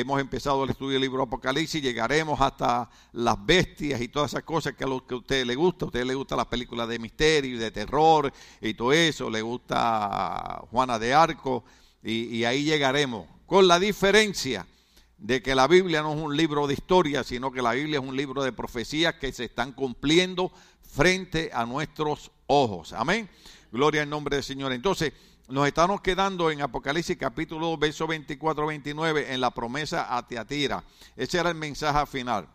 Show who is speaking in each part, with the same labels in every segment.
Speaker 1: hemos empezado el estudio del libro Apocalipsis, llegaremos hasta las bestias y todas esas cosas que a lo que a usted le gusta. A usted le gusta las películas de misterio y de terror y todo eso, le gusta Juana de Arco y, y ahí llegaremos. Con la diferencia de que la Biblia no es un libro de historia, sino que la Biblia es un libro de profecías que se están cumpliendo frente a nuestros ojos. Amén. Gloria al nombre del Señor. Entonces, nos estamos quedando en Apocalipsis capítulo 2, verso 24, 29, en la promesa a Teatira. Ese era el mensaje final.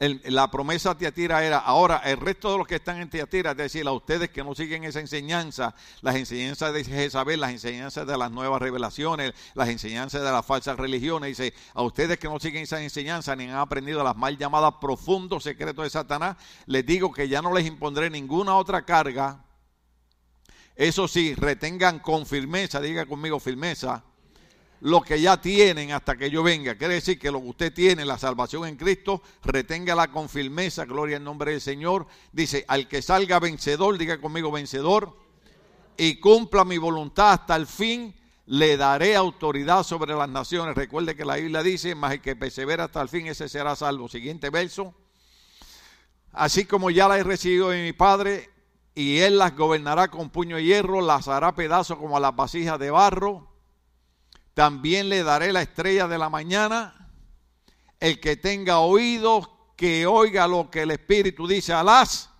Speaker 1: la promesa a Teatira era, ahora el resto de los que están en Teatira, es decir, a ustedes que no siguen esa enseñanza, las enseñanzas de Jezabel, las enseñanzas de las nuevas revelaciones, las enseñanzas de las falsas religiones, dice, a ustedes que no siguen esa enseñanza ni han aprendido las mal llamadas profundos secretos de Satanás, les digo que ya no les impondré ninguna otra carga eso sí, retengan con firmeza, diga conmigo firmeza, lo que ya tienen hasta que yo venga. Quiere decir que lo que usted tiene, la salvación en Cristo, reténgala con firmeza, gloria al nombre del Señor. Dice, al que salga vencedor, diga conmigo vencedor, y cumpla mi voluntad hasta el fin, le daré autoridad sobre las naciones. Recuerde que la Biblia dice, más el que persevera hasta el fin, ese será salvo. Siguiente verso. Así como ya la he recibido de mi Padre, y él las gobernará con puño de hierro, las hará pedazos como a las vasijas de barro. También le daré la estrella de la mañana. El que tenga oídos, que oiga lo que el Espíritu dice a las.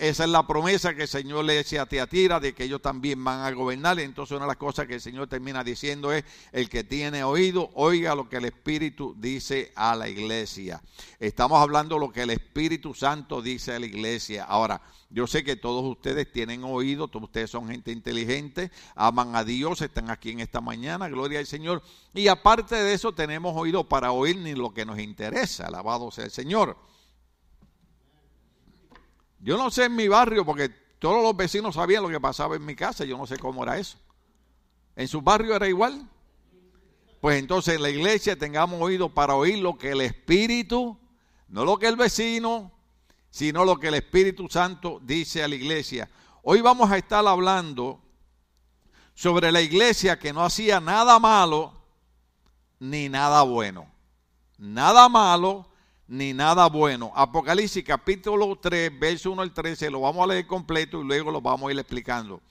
Speaker 1: Esa es la promesa que el Señor le dice a Teatira de que ellos también van a gobernar. Entonces una de las cosas que el Señor termina diciendo es, el que tiene oído, oiga lo que el Espíritu dice a la iglesia. Estamos hablando lo que el Espíritu Santo dice a la iglesia. Ahora, yo sé que todos ustedes tienen oído, todos ustedes son gente inteligente, aman a Dios, están aquí en esta mañana, gloria al Señor. Y aparte de eso tenemos oído para oír ni lo que nos interesa, alabado sea el Señor. Yo no sé en mi barrio, porque todos los vecinos sabían lo que pasaba en mi casa, yo no sé cómo era eso. ¿En su barrio era igual? Pues entonces en la iglesia tengamos oído para oír lo que el Espíritu, no lo que el vecino, sino lo que el Espíritu Santo dice a la iglesia. Hoy vamos a estar hablando sobre la iglesia que no hacía nada malo ni nada bueno. Nada malo ni nada bueno. Apocalipsis capítulo 3, verso 1 al 13, lo vamos a leer completo y luego lo vamos a ir explicando.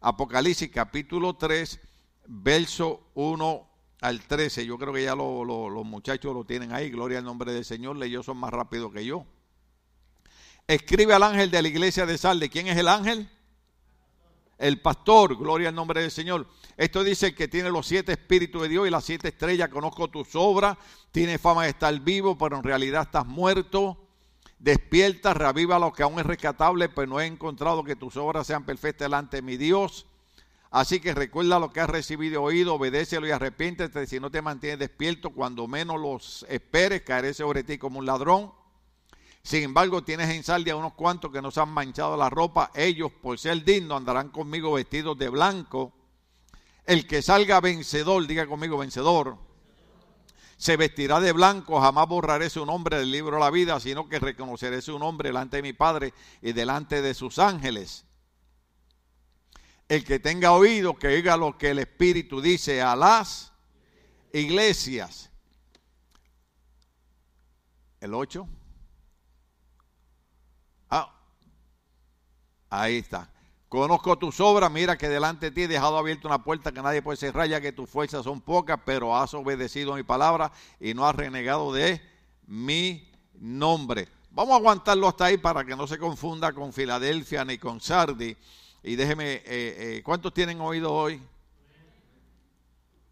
Speaker 1: Apocalipsis capítulo 3, verso 1 al 13. Yo creo que ya los muchachos lo tienen ahí. Gloria al nombre del Señor. Ellos son más rápidos que yo escribe al ángel de la iglesia de Salde. ¿Quién es el ángel? El pastor, gloria al nombre del Señor. Esto dice que tiene los siete espíritus de Dios y las siete estrellas. Conozco tus obras, tiene fama de estar vivo, pero en realidad estás muerto. Despierta, reaviva lo que aún es rescatable, pues no he encontrado que tus obras sean perfectas delante de mi Dios. Así que recuerda lo que has recibido oído, obedécelo y arrepiéntete. Si no te mantienes despierto, cuando menos los esperes, caeré sobre ti como un ladrón. Sin embargo, tienes en saldia unos cuantos que nos han manchado la ropa. Ellos, por ser dignos, andarán conmigo vestidos de blanco. El que salga vencedor, diga conmigo vencedor, se vestirá de blanco. Jamás borraré su nombre del libro de la vida, sino que reconoceré su nombre delante de mi Padre y delante de sus ángeles. El que tenga oído, que oiga lo que el Espíritu dice a las iglesias. El 8. Ahí está. Conozco tus obras, mira que delante de ti he dejado abierta una puerta que nadie puede cerrar, ya que tus fuerzas son pocas, pero has obedecido mi palabra y no has renegado de mi nombre. Vamos a aguantarlo hasta ahí para que no se confunda con Filadelfia ni con Sardi. Y déjeme, eh, eh, ¿cuántos tienen oído hoy?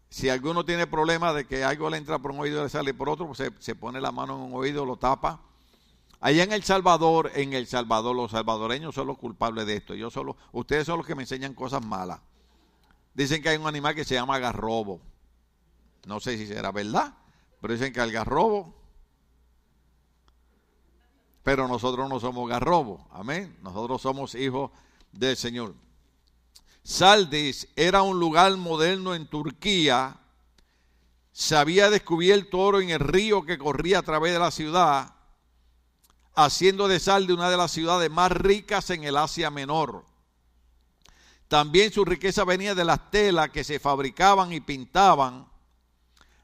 Speaker 1: Si alguno tiene problema de que algo le entra por un oído y le sale por otro, pues se, se pone la mano en un oído, lo tapa Allá en El Salvador, en El Salvador, los salvadoreños son los culpables de esto. Yo solo, ustedes son los que me enseñan cosas malas. Dicen que hay un animal que se llama garrobo. No sé si será verdad, pero dicen que el garrobo. Pero nosotros no somos garrobo. Amén. Nosotros somos hijos del Señor. Saldis era un lugar moderno en Turquía. Se había descubierto oro en el río que corría a través de la ciudad haciendo de Sal de una de las ciudades más ricas en el Asia Menor. También su riqueza venía de las telas que se fabricaban y pintaban.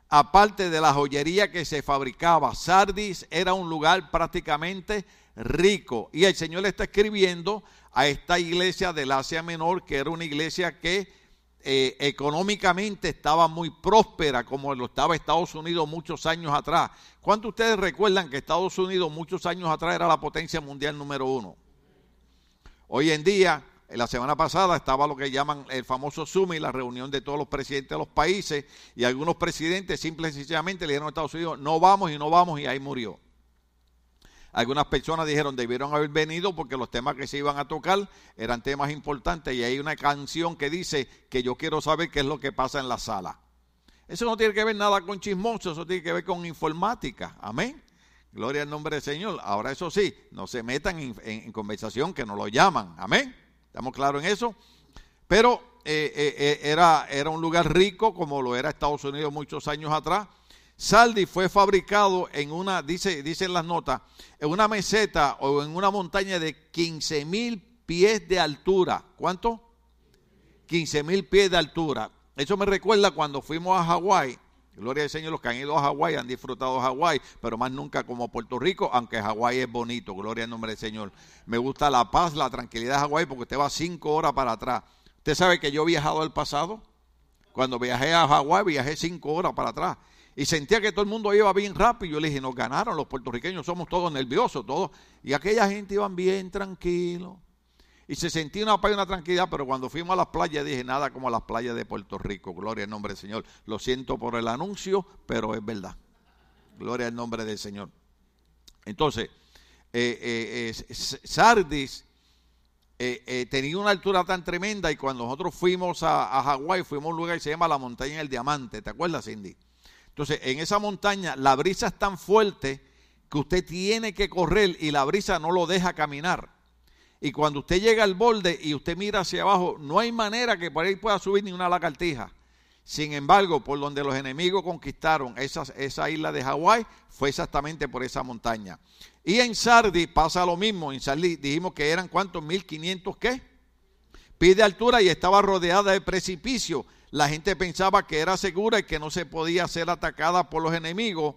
Speaker 1: aparte de la joyería que se fabricaba. Sardis era un lugar prácticamente rico. Y el Señor le está escribiendo a esta iglesia del Asia Menor, que era una iglesia que eh, económicamente estaba muy próspera, como lo estaba Estados Unidos muchos años atrás. ¿Cuántos de ustedes recuerdan que Estados Unidos muchos años atrás era la potencia mundial número uno? Hoy en día la semana pasada estaba lo que llaman el famoso summit, la reunión de todos los presidentes de los países, y algunos presidentes simple y sencillamente le dijeron a Estados Unidos, no vamos y no vamos, y ahí murió. Algunas personas dijeron debieron haber venido porque los temas que se iban a tocar eran temas importantes y hay una canción que dice que yo quiero saber qué es lo que pasa en la sala. Eso no tiene que ver nada con chismoso, eso tiene que ver con informática. Amén. Gloria al nombre del Señor. Ahora eso sí, no se metan en, conversación que no lo llaman. Amén. ¿Estamos claros en eso? Pero eh, eh, eh, era, era un lugar rico como lo era Estados Unidos muchos años atrás. Saldi fue fabricado en una, dice, dicen las notas, en una meseta o en una montaña de 15 mil pies de altura. ¿Cuánto? 15 mil pies de altura. Eso me recuerda cuando fuimos a Hawái. Gloria al Señor, los que han ido a Hawái han disfrutado Hawái, pero más nunca como Puerto Rico, aunque Hawái es bonito, gloria al nombre del Señor. Me gusta la paz, la tranquilidad de Hawái, porque usted va cinco horas para atrás. ¿Usted sabe que yo he viajado al pasado? Cuando viajé a Hawái, viajé cinco horas para atrás. Y sentía que todo el mundo iba bien rápido. Yo le dije, nos ganaron los puertorriqueños, somos todos nerviosos, todos. Y aquella gente iban bien tranquilo y se sentía una paz y una tranquilidad, pero cuando fuimos a las playas dije nada como a las playas de Puerto Rico. Gloria al nombre del Señor. Lo siento por el anuncio, pero es verdad. Gloria al nombre del Señor. Entonces, eh, eh, eh, Sardis tenía una altura tan tremenda y cuando nosotros fuimos a, a Hawái, fuimos a un lugar que se llama la montaña del diamante. ¿Te acuerdas, Cindy? Entonces, en esa montaña la brisa es tan fuerte que usted tiene que correr y la brisa no lo deja caminar. Y cuando usted llega al borde y usted mira hacia abajo, no hay manera que por ahí pueda subir ni una lagartija. Sin embargo, por donde los enemigos conquistaron esa, esa isla de Hawái, fue exactamente por esa montaña. Y en Sardi pasa lo mismo. En Sardi dijimos que eran cuántos, 1500 qué? Pide altura y estaba rodeada de precipicio. La gente pensaba que era segura y que no se podía ser atacada por los enemigos,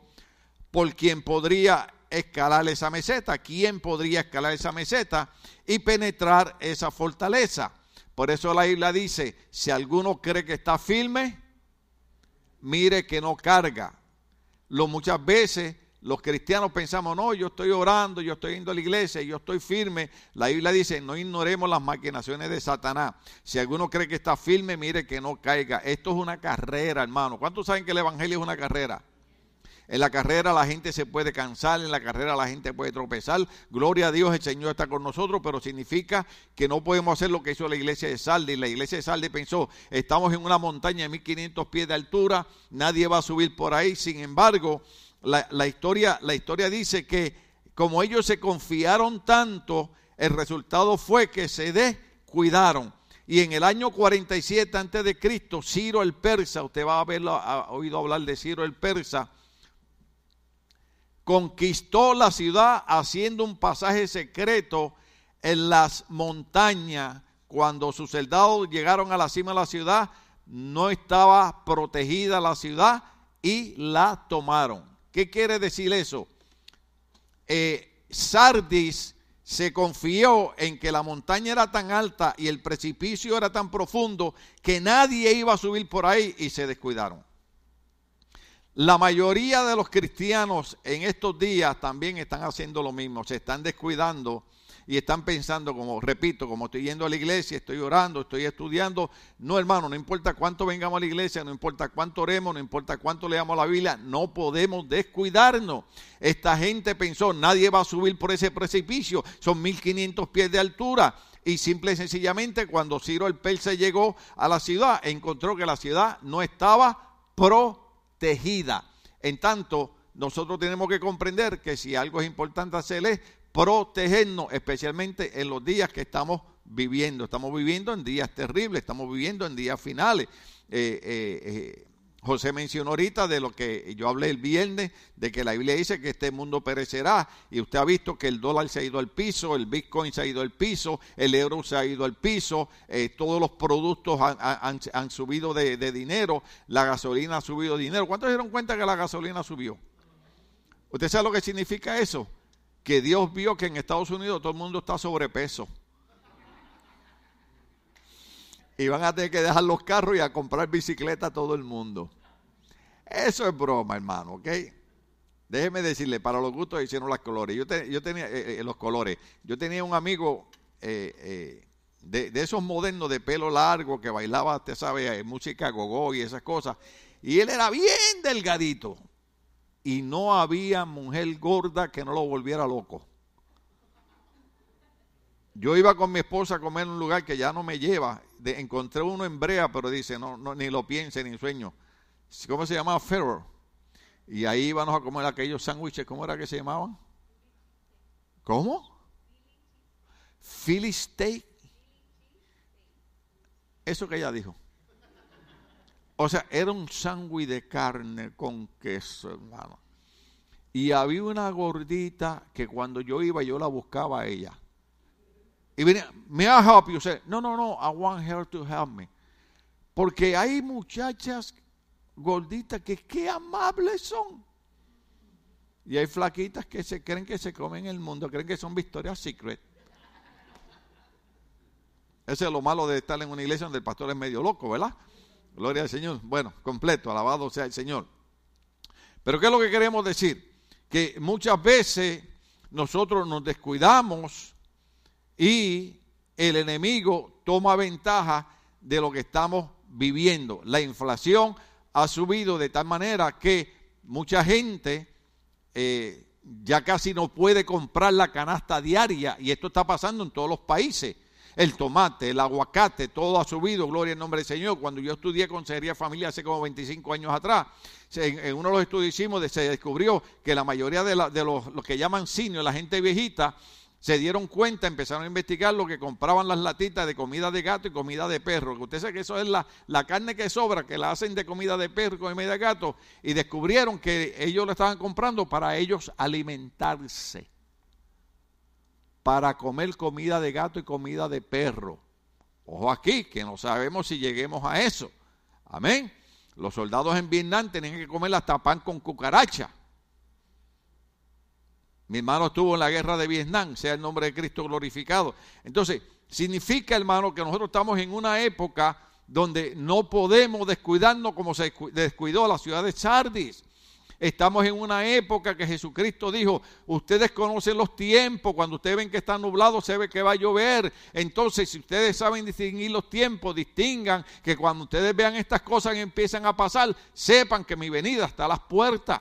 Speaker 1: por quien podría escalar esa meseta. ¿Quién podría escalar esa meseta y penetrar esa fortaleza? Por eso la isla dice, si alguno cree que está firme, mire que no carga. Lo muchas veces los cristianos pensamos, no, yo estoy orando, yo estoy yendo a la iglesia, yo estoy firme. La Biblia dice, no ignoremos las maquinaciones de Satanás. Si alguno cree que está firme, mire que no caiga. Esto es una carrera, hermano. ¿Cuántos saben que el Evangelio es una carrera? En la carrera la gente se puede cansar, en la carrera la gente puede tropezar. Gloria a Dios, el Señor está con nosotros, pero significa que no podemos hacer lo que hizo la iglesia de Salde. La iglesia de Salde pensó, estamos en una montaña de 1500 pies de altura, nadie va a subir por ahí. Sin embargo, la, historia, la historia dice que como ellos se confiaron tanto, el resultado fue que se descuidaron. Y en el año 47 antes de Cristo, Ciro el persa, usted va a haber oído hablar de Ciro el persa, conquistó la ciudad haciendo un pasaje secreto en las montañas. Cuando sus soldados llegaron a la cima de la ciudad, no estaba protegida la ciudad y la tomaron. ¿Qué quiere decir eso? Eh, Sardis se confió en que la montaña era tan alta y el precipicio era tan profundo que nadie iba a subir por ahí y se descuidaron. La mayoría de los cristianos en estos días también están haciendo lo mismo, se están descuidando y están pensando, como repito, como estoy yendo a la iglesia, estoy orando, estoy estudiando. No, hermano, no importa cuánto vengamos a la iglesia, no importa cuánto oremos, no importa cuánto leamos la Biblia, no podemos descuidarnos. Esta gente pensó, nadie va a subir por ese precipicio, son 1500 pies de altura. Y simple y sencillamente, cuando Ciro el Persa llegó a la ciudad, encontró que la ciudad no estaba pro tejida. En tanto, nosotros tenemos que comprender que si algo es importante hacer es protegernos, especialmente en los días que estamos viviendo. Estamos viviendo en días terribles, estamos viviendo en días finales. Eh, eh, eh, José mencionó ahorita de lo que yo hablé el viernes, de que la Biblia dice que este mundo perecerá y usted ha visto que el dólar se ha ido al piso, el Bitcoin se ha ido al piso, el euro se ha ido al piso, todos los productos han, subido de, dinero, la gasolina ha subido de dinero. ¿Cuántos se dieron cuenta que la gasolina subió? ¿Usted sabe lo que significa eso? Que Dios vio que en Estados Unidos todo el mundo está sobrepeso y van a tener que dejar los carros y a comprar bicicleta a todo el mundo. Eso es broma, hermano, ¿ok? Déjeme decirle, para los gustos hicieron las colores. Yo, tenía eh, eh, los colores. Yo tenía un amigo eh, de, esos modernos de pelo largo que bailaba, usted sabe, música gogó y esas cosas. Y él era bien delgadito. Y no había mujer gorda que no lo volviera loco. Yo iba con mi esposa a comer en un lugar que ya no me lleva. Encontré uno en Brea, pero dice, no, no, ni lo piense ni sueño. ¿Cómo se llamaba? Ferro. Y ahí íbamos a comer aquellos sándwiches, ¿cómo era que se llamaban? ¿Cómo? Philly steak. Eso que ella dijo. O sea, era un sándwich de carne con queso, hermano. Y había una gordita que cuando yo iba, yo la buscaba a ella. Y venía, me I help you? no, no, no, I want her to help me. Porque hay muchachas gorditas que qué amables son. Y hay flaquitas que se creen que se comen el mundo, creen que son Victoria's Secret. Ese es lo malo de estar en una iglesia donde el pastor es medio loco, ¿verdad? Gloria al Señor. Bueno, completo, alabado sea el Señor. Pero ¿qué es lo que queremos decir? Que muchas veces nosotros nos descuidamos y el enemigo toma ventaja de lo que estamos viviendo. La inflación ha subido de tal manera que mucha gente eh, ya casi no puede comprar la canasta diaria y esto está pasando en todos los países. El tomate, el aguacate, todo ha subido, gloria al nombre del Señor. Cuando yo estudié consejería familia hace como 25 años atrás, en, uno de los estudios hicimos, se descubrió que la mayoría de, los, los, que llaman senior, la gente viejita, se dieron cuenta, empezaron a investigar lo que compraban las latitas de comida de gato y comida de perro. Usted sabe que eso es la, la carne que sobra, que la hacen de comida de perro y comida de gato. Y descubrieron que ellos la estaban comprando para ellos alimentarse. Para comer comida de gato y comida de perro. Ojo aquí, que no sabemos si lleguemos a eso. Amén. Los soldados en Vietnam tenían que comer hasta pan con cucaracha. Mi hermano estuvo en la guerra de Vietnam, sea el nombre de Cristo glorificado. Entonces, significa, hermano, que nosotros estamos en una época donde no podemos descuidarnos como se descuidó la ciudad de Sardis. Estamos en una época que Jesucristo dijo, ustedes conocen los tiempos, cuando ustedes ven que está nublado, se ve que va a llover. Entonces, si ustedes saben distinguir los tiempos, distingan que cuando ustedes vean estas cosas y empiezan a pasar, sepan que mi venida está a las puertas.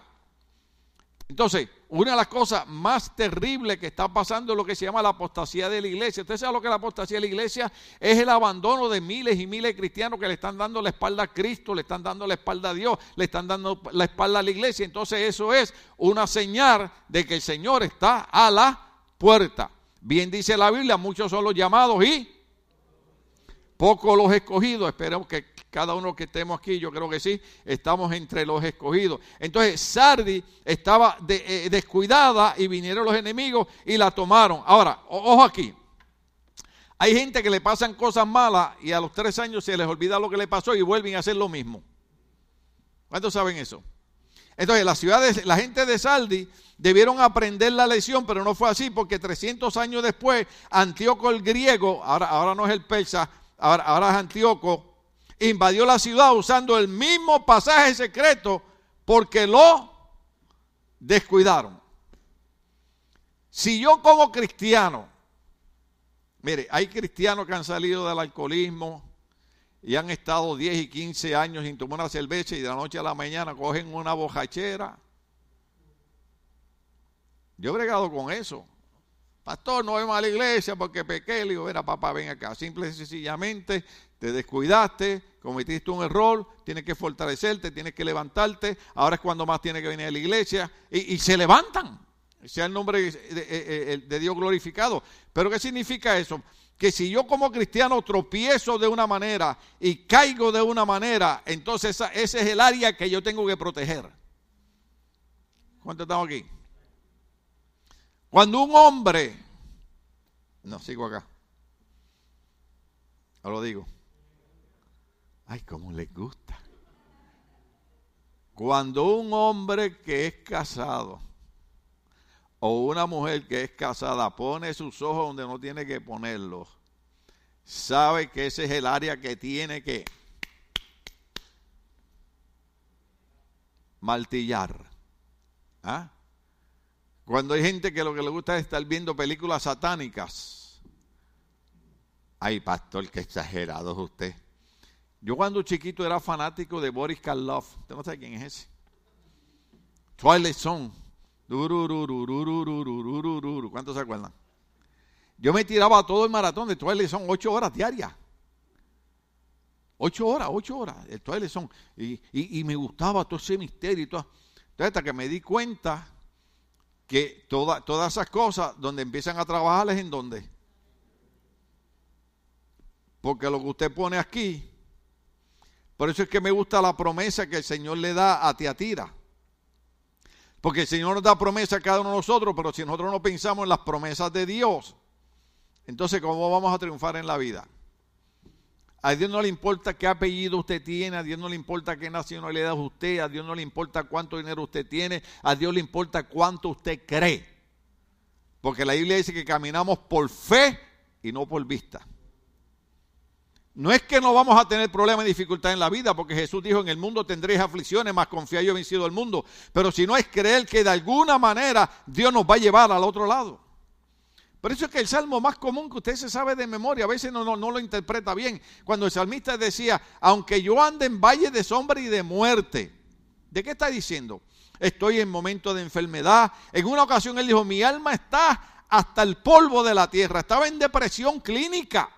Speaker 1: Entonces, una de las cosas más terribles que está pasando es lo que se llama la apostasía de la iglesia. Usted sabe lo que es la apostasía de la iglesia es el abandono de miles y miles de cristianos que le están dando la espalda a Cristo, le están dando la espalda a Dios, le están dando la espalda a la iglesia. Entonces eso es una señal de que el Señor está a la puerta. Bien dice la Biblia, muchos son los llamados y pocos los escogidos. Esperemos que cada uno que estemos aquí, yo creo que sí, estamos entre los escogidos. Entonces Sardi estaba eh, descuidada y vinieron los enemigos y la tomaron. Ahora, ojo aquí. Hay gente que le pasan cosas malas y a los tres años se les olvida lo que le pasó y vuelven a hacer lo mismo. ¿Cuántos saben eso? Entonces, la, ciudad la gente de Sardi debieron aprender la lección, pero no fue así, porque 300 años después, Antíoco el griego, ahora, ahora no es el persa, ahora, ahora es Antíoco, invadió la ciudad usando el mismo pasaje secreto porque lo descuidaron. Si yo como cristiano, mire, hay cristianos que han salido del alcoholismo y han estado 10 y 15 años sin tomar una cerveza y de la noche a la mañana cogen una bojachera. Yo he bregado con eso. Pastor, no vemos a la iglesia porque pequé. Le digo, mira, papá, ven acá. Simple y sencillamente te descuidaste, cometiste un error, tienes que fortalecerte, tienes que levantarte. Ahora es cuando más tienes que venir a la iglesia. Y, se levantan. Sea el nombre de, de Dios glorificado. Pero ¿qué significa eso? que si yo como cristiano tropiezo de una manera y caigo de una manera, entonces ese es el área que yo tengo que proteger. ¿Cuántos estamos aquí? Cuando un hombre, no, sigo acá, ahora lo digo, ay, cómo les gusta. Cuando un hombre que es casado o una mujer que es casada pone sus ojos donde no tiene que ponerlos, sabe que ese es el área que tiene que martillar. ¿Ah? Cuando hay gente que lo que le gusta es estar viendo películas satánicas. Ay, pastor, qué exagerado es usted. Yo cuando chiquito era fanático de Boris Karloff. ¿Usted no sabe quién es ese? Twilight Zone. ¿Cuántos se acuerdan? Yo me tiraba todo el maratón de Twilight son ocho horas diarias. Ocho horas, ocho horas. El Twilight son. Y, me gustaba todo ese misterio y todo. Entonces, hasta que me di cuenta que todas esas cosas, donde empiezan a trabajar es en donde. Porque lo que usted pone aquí, por eso es que me gusta la promesa que el Señor le da a Tiatira. Porque el Señor nos da promesa a cada uno de nosotros, pero si nosotros no pensamos en las promesas de Dios, entonces ¿cómo vamos a triunfar en la vida? A Dios no le importa qué apellido usted tiene, a Dios no le importa qué nacionalidad es usted, a Dios no le importa cuánto dinero usted tiene, a Dios le importa cuánto usted cree. Porque la Biblia dice que caminamos por fe y no por vista. No es que no vamos a tener problemas y dificultades en la vida, porque Jesús dijo, en el mundo tendréis aflicciones, más confía yo he vencido el mundo. Pero si no es creer que de alguna manera Dios nos va a llevar al otro lado. Por eso es que el salmo más común que usted se sabe de memoria, a veces no, no, no lo interpreta bien. Cuando el salmista decía, aunque yo ande en valle de sombra y de muerte. ¿De qué está diciendo? Estoy en momento de enfermedad. En una ocasión él dijo, mi alma está hasta el polvo de la tierra. Estaba en depresión clínica.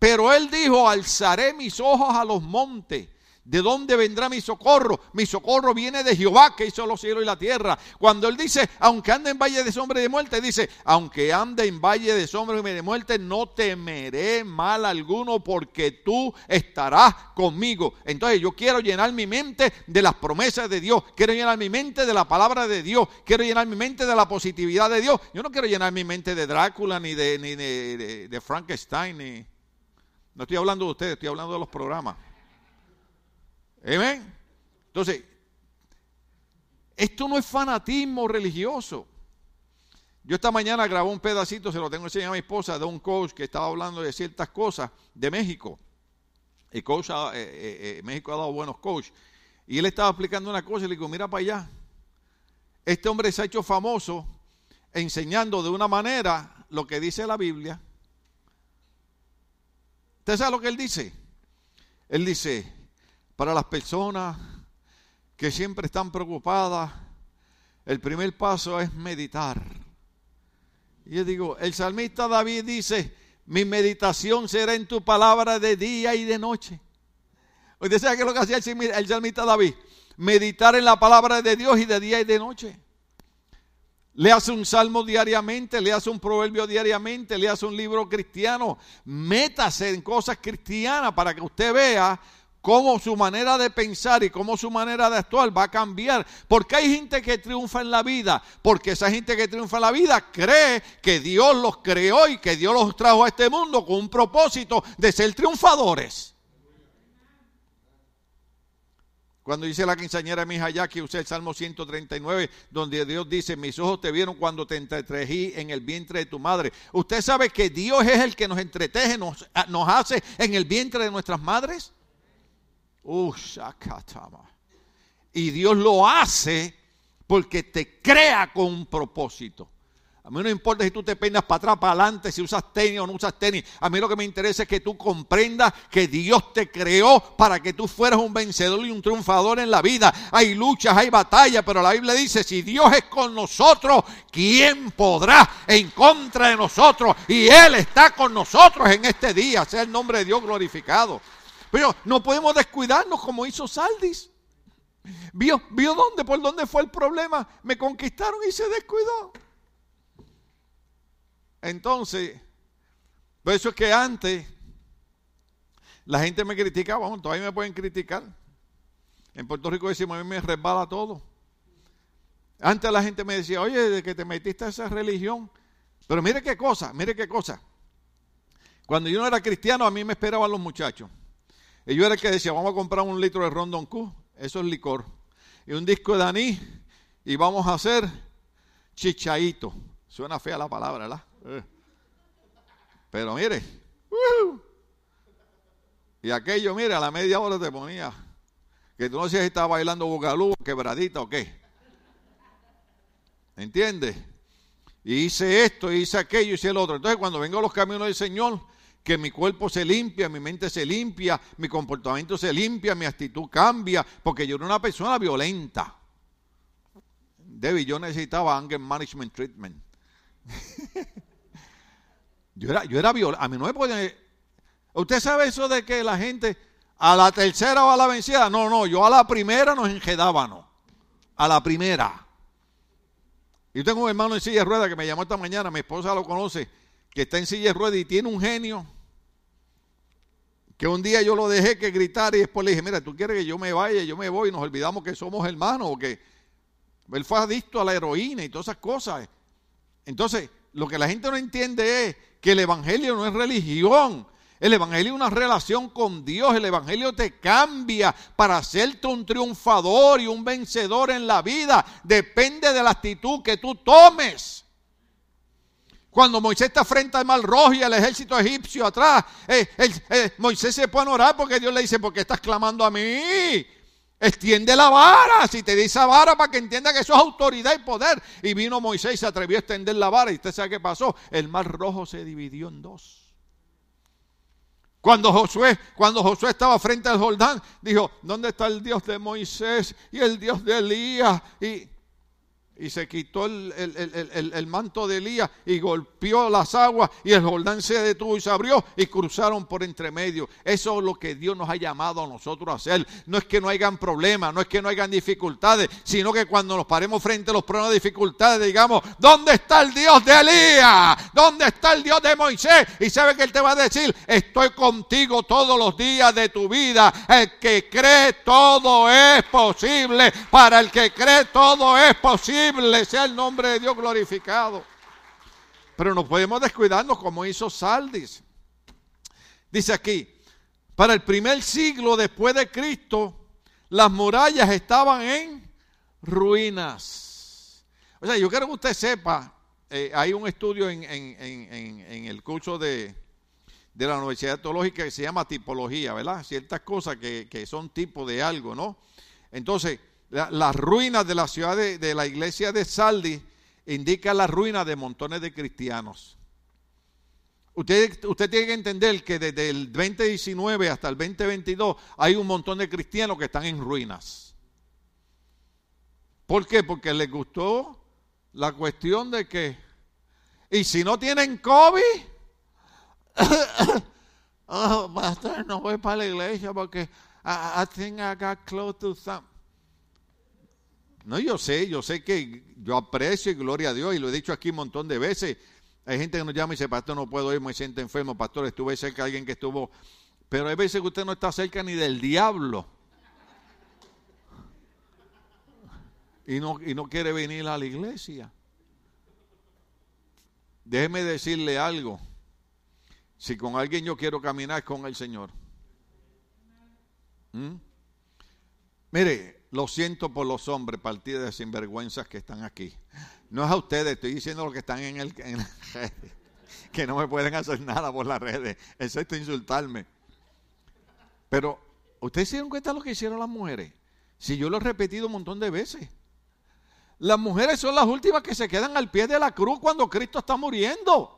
Speaker 1: Pero él dijo, alzaré mis ojos a los montes. ¿De dónde vendrá mi socorro? Mi socorro viene de Jehová que hizo los cielos y la tierra. Cuando él dice, aunque ande en valle de sombra y de muerte, dice, aunque ande en valle de sombra y de muerte, no temeré mal alguno porque tú estarás conmigo. Entonces yo quiero llenar mi mente de las promesas de Dios. Quiero llenar mi mente de la palabra de Dios. Quiero llenar mi mente de la positividad de Dios. Yo no quiero llenar mi mente de Drácula ni de, Frankenstein. Ni, no estoy hablando de ustedes, estoy hablando de los programas. Amén. Entonces, esto no es fanatismo religioso. Yo esta mañana grabé un pedacito, se lo tengo enseñado a mi esposa, de un coach que estaba hablando de ciertas cosas de México. El coach, eh, eh, eh, México ha dado buenos coaches. Y él estaba explicando una cosa y le digo, mira para allá. Este hombre se ha hecho famoso enseñando de una manera lo que dice la Biblia ¿Usted sabe lo que él dice? Él dice, para las personas que siempre están preocupadas, el primer paso es meditar. Y yo digo, el salmista David dice, mi meditación será en tu palabra de día y de noche. ¿Usted sabe qué es lo que hacía el salmista David? Meditar en la palabra de Dios y de día y de noche. Le hace un salmo diariamente, le hace un proverbio diariamente, le hace un libro cristiano. Métase en cosas cristianas para que usted vea cómo su manera de pensar y cómo su manera de actuar va a cambiar. Porque hay gente que triunfa en la vida, porque esa gente que triunfa en la vida cree que Dios los creó y que Dios los trajo a este mundo con un propósito de ser triunfadores. Cuando dice la quinceañera mi hija que usé el Salmo 139, donde Dios dice, mis ojos te vieron cuando te entretejí en el vientre de tu madre. Usted sabe que Dios es el que nos entreteje, nos, nos hace en el vientre de nuestras madres. Y Dios lo hace porque te crea con un propósito. A mí no importa si tú te peinas para atrás, para adelante, si usas tenis o no usas tenis. A mí lo que me interesa es que tú comprendas que Dios te creó para que tú fueras un vencedor y un triunfador en la vida. Hay luchas, hay batallas, pero la Biblia dice, si Dios es con nosotros, ¿quién podrá en contra de nosotros? Y Él está con nosotros en este día. Sea el nombre de Dios glorificado. Pero no podemos descuidarnos como hizo Saldis. ¿Vio, vio dónde, por dónde fue el problema? Me conquistaron y se descuidó. Entonces, Por eso es que antes la gente me criticaba, bueno, todavía me pueden criticar. En Puerto Rico decimos, a mí me resbala todo. Antes la gente me decía, oye, de que te metiste a esa religión. Pero mire qué cosa, mire qué cosa. Cuando yo no era cristiano, a mí me esperaban los muchachos. Y yo era el que decía, vamos a comprar un litro de Rondon Q, eso es licor. Y un disco de anís, y vamos a hacer chichaito. Suena fea la palabra, ¿verdad? Eh. Pero mire, y aquello, mire, a la media hora te ponía, que tú no sabes si estaba bailando bugalú, quebradita o qué. ¿Entiendes? Y hice esto, hice aquello, hice el otro. Entonces cuando vengo a los caminos del Señor, que mi cuerpo se limpia, mi mente se limpia, mi comportamiento se limpia, mi actitud cambia, porque yo era una persona violenta. Debbie, yo necesitaba anger management treatment. yo era, yo era violento. A mí no me puede. ¿Usted sabe eso de que la gente a la tercera o a la vencida? No, no, yo a la primera nos enjedábamos. A la primera. Yo tengo un hermano en silla de ruedas que me llamó esta mañana, mi esposa lo conoce, que está en silla de ruedas y tiene un genio. Que un día yo lo dejé que gritar y después le dije, mira, tú quieres que yo me vaya, yo me voy y nos olvidamos que somos hermanos o que él fue adicto a la heroína y todas esas cosas. Entonces, lo que la gente no entiende es que el Evangelio no es religión. El Evangelio es una relación con Dios. El Evangelio te cambia para hacerte un triunfador y un vencedor en la vida. Depende de la actitud que tú tomes. Cuando Moisés está frente al mar rojo y al ejército egipcio atrás, eh, eh, Moisés se pone a orar porque Dios le dice, ¿por qué estás clamando a mí? Extiende la vara, si te dice vara para que entienda que eso es autoridad y poder. Y vino Moisés y se atrevió a extender la vara y usted sabe qué pasó. El mar rojo se dividió en dos. Cuando Josué, cuando Josué estaba frente al Jordán, dijo, ¿dónde está el Dios de Moisés y el Dios de Elías? Y y se quitó el, manto de Elías y golpeó las aguas y el Jordán se detuvo y se abrió y cruzaron por entre medio. Eso es lo que Dios nos ha llamado a nosotros a hacer. No es que no hayan problemas, no es que no hayan dificultades, sino que cuando nos paremos frente a los problemas de dificultades digamos, ¿dónde está el Dios de Elías? ¿Dónde está el Dios de Moisés? Y sabe que Él te va a decir, estoy contigo todos los días de tu vida. El que cree todo es posible. Para el que cree todo es posible sea el nombre de Dios glorificado. Pero no podemos descuidarnos como hizo Saldis. Dice aquí, para el primer siglo después de Cristo, las murallas estaban en ruinas. O sea, yo quiero que usted sepa, eh, hay un estudio en, el curso de, de, la Universidad Teológica que se llama tipología, ¿verdad? Ciertas cosas que, que son tipo de algo, ¿no? Entonces, las ruinas de la ciudad de, la iglesia de Saldi indican la ruina de montones de cristianos. Usted, usted tiene que entender que desde el 2019 hasta el 2022 hay un montón de cristianos que están en ruinas. ¿Por qué? Porque les gustó la cuestión de que, y si no tienen COVID, oh, pastor, no voy para la iglesia porque I, I think I got close to some. No, yo sé, yo sé que yo aprecio y gloria a Dios y lo he dicho aquí un montón de veces. Hay gente que nos llama y dice, pastor, no puedo ir, me siento enfermo, pastor, estuve cerca de alguien que estuvo... Pero hay veces que usted no está cerca ni del diablo. Y no, y no quiere venir a la iglesia. Déjeme decirle algo. Si con alguien yo quiero caminar, con el Señor. ¿Mm? Mire, lo siento por los hombres, partidos de sinvergüenzas que están aquí. No es a ustedes, estoy diciendo lo que están en, el, que no me pueden hacer nada por las redes, excepto insultarme. Pero, ¿ustedes se dieron cuenta de lo que hicieron las mujeres? Si yo lo he repetido un montón de veces. Las mujeres son las últimas que se quedan al pie de la cruz cuando Cristo está muriendo.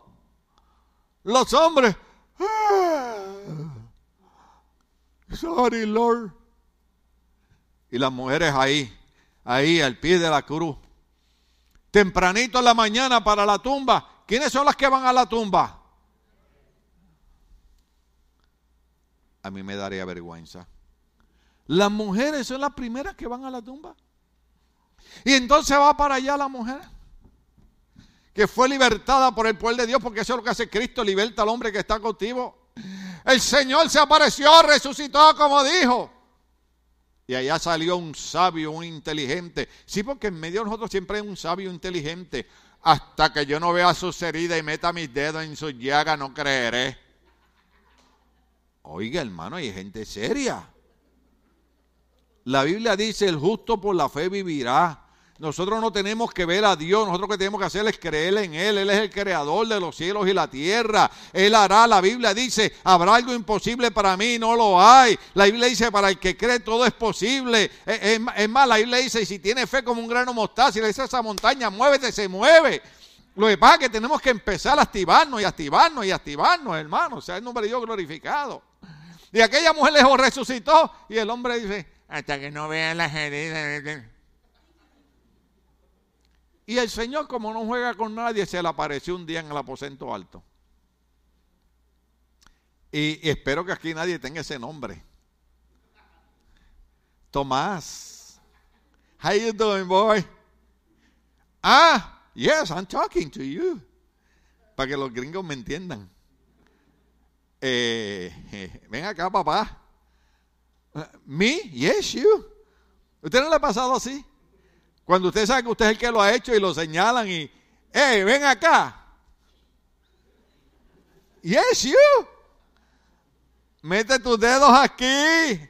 Speaker 1: Los hombres, ah, sorry Lord, y las mujeres ahí, ahí al pie de la cruz. Tempranito en la mañana para la tumba. ¿Quiénes son las que van a la tumba? A mí me daría vergüenza. Las mujeres son las primeras que van a la tumba. Y entonces va para allá la mujer. que fue libertada por el poder de Dios, porque eso es lo que hace Cristo, liberta al hombre que está contigo. El Señor se apareció, resucitó como dijo. Y allá salió un sabio, un inteligente. Sí, porque en medio de nosotros siempre hay un sabio inteligente. Hasta que yo no vea sus heridas y meta mis dedos en sus llagas, no creeré. Oiga, hermano, hay gente seria. La Biblia dice, el justo por la fe vivirá. Nosotros no tenemos que ver a Dios, nosotros lo que tenemos que hacer es creer en Él. Él es el creador de los cielos y la tierra. Él hará, la Biblia dice, habrá algo imposible para mí, no lo hay. La Biblia dice, para el que cree todo es posible. Es, más, la Biblia dice, si tiene fe como un grano mostaza, si le dice a esa montaña, muévete, se mueve. Lo que pasa es que tenemos que empezar a activarnos y activarnos y activarnos, hermano. O sea, el nombre de Dios glorificado. Y aquella mujer le resucitó y el hombre dice, hasta que no vean las heridas. Y el Señor, como no juega con nadie, se le apareció un día en el aposento alto. Y, espero que aquí nadie tenga ese nombre. Tomás. How you doing, boy? Ah, yes, I'm talking to you. Para que los gringos me entiendan. Eh, ven acá, papá. ¿Me? Yes, you. ¿Usted no le ha pasado así? Cuando usted sabe que usted es el que lo ha hecho y lo señalan y, hey, ven acá. Yes, you. Mete tus dedos aquí.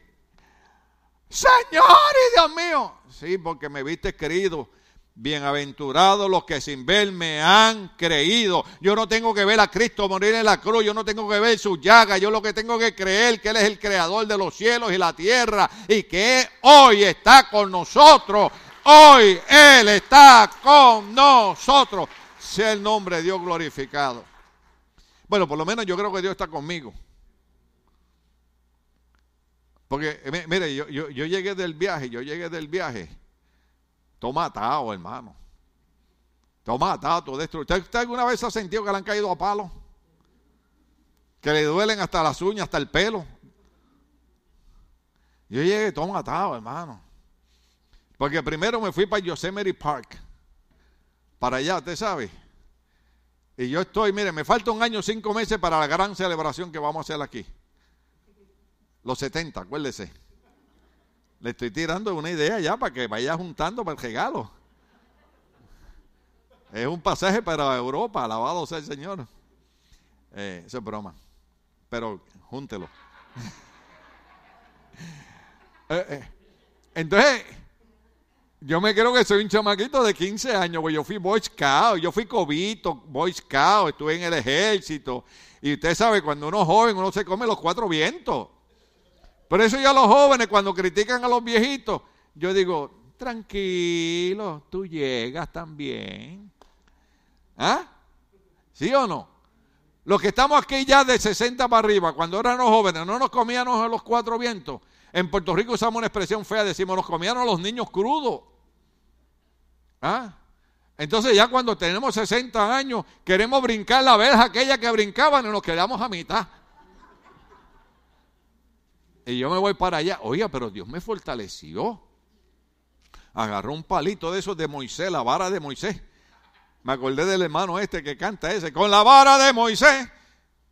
Speaker 1: Señor y Dios mío. Sí, porque me viste querido. Bienaventurados los que sin ver me han creído. Yo no tengo que ver a Cristo morir en la cruz, yo no tengo que ver su llaga, yo lo que tengo que creer que Él es el creador de los cielos y la tierra y que hoy está con nosotros Hoy Él está con nosotros. Sea el nombre de Dios glorificado. Bueno, por lo menos yo creo que Dios está conmigo. Porque, mire, yo, llegué del viaje, yo llegué del viaje. Toma atado, hermano. Toma atado, destruido. ¿Usted, alguna vez ha sentido que le han caído a palo? Que le duelen hasta las uñas, hasta el pelo. Yo llegué todo atado, hermano. Porque primero me fui para Yosemite Park. Para allá, usted sabe. Y yo estoy, mire, me falta un año, cinco meses para la gran celebración que vamos a hacer aquí. Los 70, acuérdese. Le estoy tirando una idea ya para que vaya juntando para el regalo. Es un pasaje para Europa, alabado sea el Señor. Eh, eso es broma. Pero júntelo. Eh, eh. Entonces, yo me creo que soy un chamaquito de 15 años, pues yo fui Boy Scout, yo fui cobito, Boy Scout, estuve en el ejército. Y usted sabe, cuando uno es joven, uno se come los cuatro vientos. Por eso ya los jóvenes, cuando critican a los viejitos, yo digo, tranquilo, tú llegas también. ¿Ah? ¿Sí o no? Los que estamos aquí ya de 60 para arriba, cuando éramos jóvenes, no nos comíamos a los cuatro vientos. En Puerto Rico usamos una expresión fea, decimos, nos comían a los niños crudos. ¿Ah? Entonces ya cuando tenemos 60 años queremos brincar la verja aquella que brincaban y nos quedamos a mitad. Y yo me voy para allá. Oiga, pero Dios me fortaleció. Agarró un palito de esos de Moisés, la vara de Moisés. Me acordé del hermano este que canta ese, con la vara de Moisés.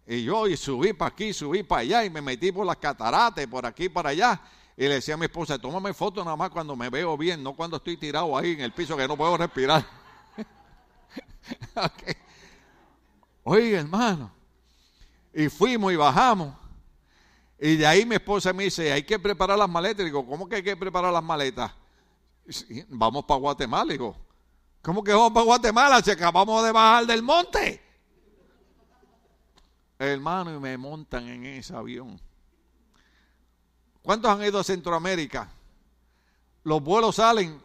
Speaker 1: Y yo y subí para aquí, subí para allá y me metí por las cataratas, por aquí, para allá. Y le decía a mi esposa, tómame foto nada más cuando me veo bien, no cuando estoy tirado ahí en el piso que no puedo respirar. Oye, hermano. Y fuimos y bajamos. Y de ahí mi esposa me dice, hay que preparar las maletas. Y digo, ¿cómo que hay que preparar las maletas? vamos para Guatemala. Digo, ¿cómo que vamos para Guatemala si acabamos de bajar del monte? Hermano, y me montan en ese avión. ¿Cuántos han ido a Centroamérica? Los vuelos salen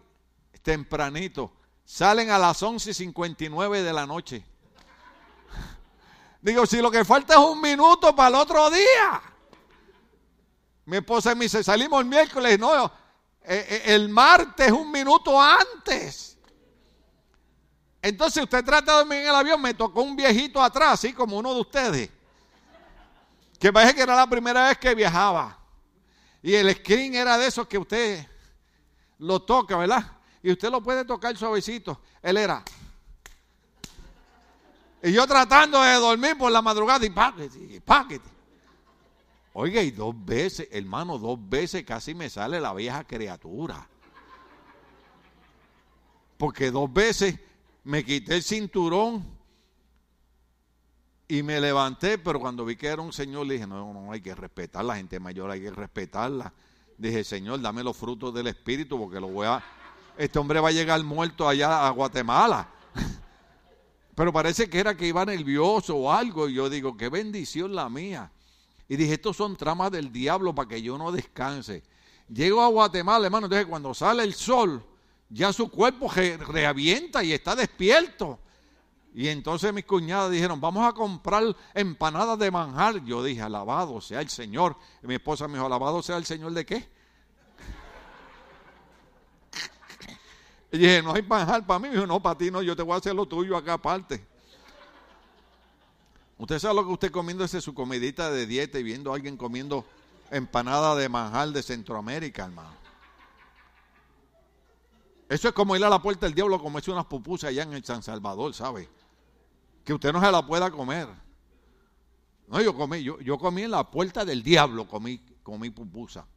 Speaker 1: tempranito. Salen a las 11.59 de la noche. Digo, si lo que falta es un minuto para el otro día. Mi esposa me dice, salimos el miércoles. No, eh, eh, el martes un minuto antes. Entonces usted trata de dormir en el avión, me tocó un viejito atrás, así como uno de ustedes. Que parece que era la primera vez que viajaba. Y el screen era de esos que usted lo toca, ¿verdad? Y usted lo puede tocar suavecito. Él era. Y yo tratando de dormir por la madrugada y páquete, páquete. Oiga, y dos veces, hermano, dos veces casi me sale la vieja criatura. Porque dos veces me quité el cinturón y me levanté, pero cuando vi que era un señor, le dije, no, no, hay que respetar la gente mayor, hay que respetarla. Dije, Señor, dame los frutos del Espíritu porque lo voy a... Este hombre va a llegar muerto allá a Guatemala. Pero parece que era que iba nervioso o algo. Y yo digo, qué bendición la mía. Y dije, estos son tramas del diablo para que yo no descanse. Llego a Guatemala, hermano. Entonces, cuando sale el sol, ya su cuerpo reavienta y está despierto. Y entonces mis cuñadas dijeron, vamos a comprar empanadas de manjar. Yo dije, alabado sea el Señor. Y mi esposa me dijo, alabado sea el Señor de qué? Y dije, no hay manjar para mí. Me dijo, no, para ti no, yo te voy a hacer lo tuyo acá aparte. Usted sabe lo que usted comiendo ese su comidita de dieta y viendo a alguien comiendo empanada de manjar de Centroamérica, hermano. Eso es como ir a la puerta del diablo como es unas pupusas allá en el San Salvador, ¿sabe? Que usted no se la pueda comer. No, yo comí, yo, yo comí en la puerta del diablo, comí, comí pupusa.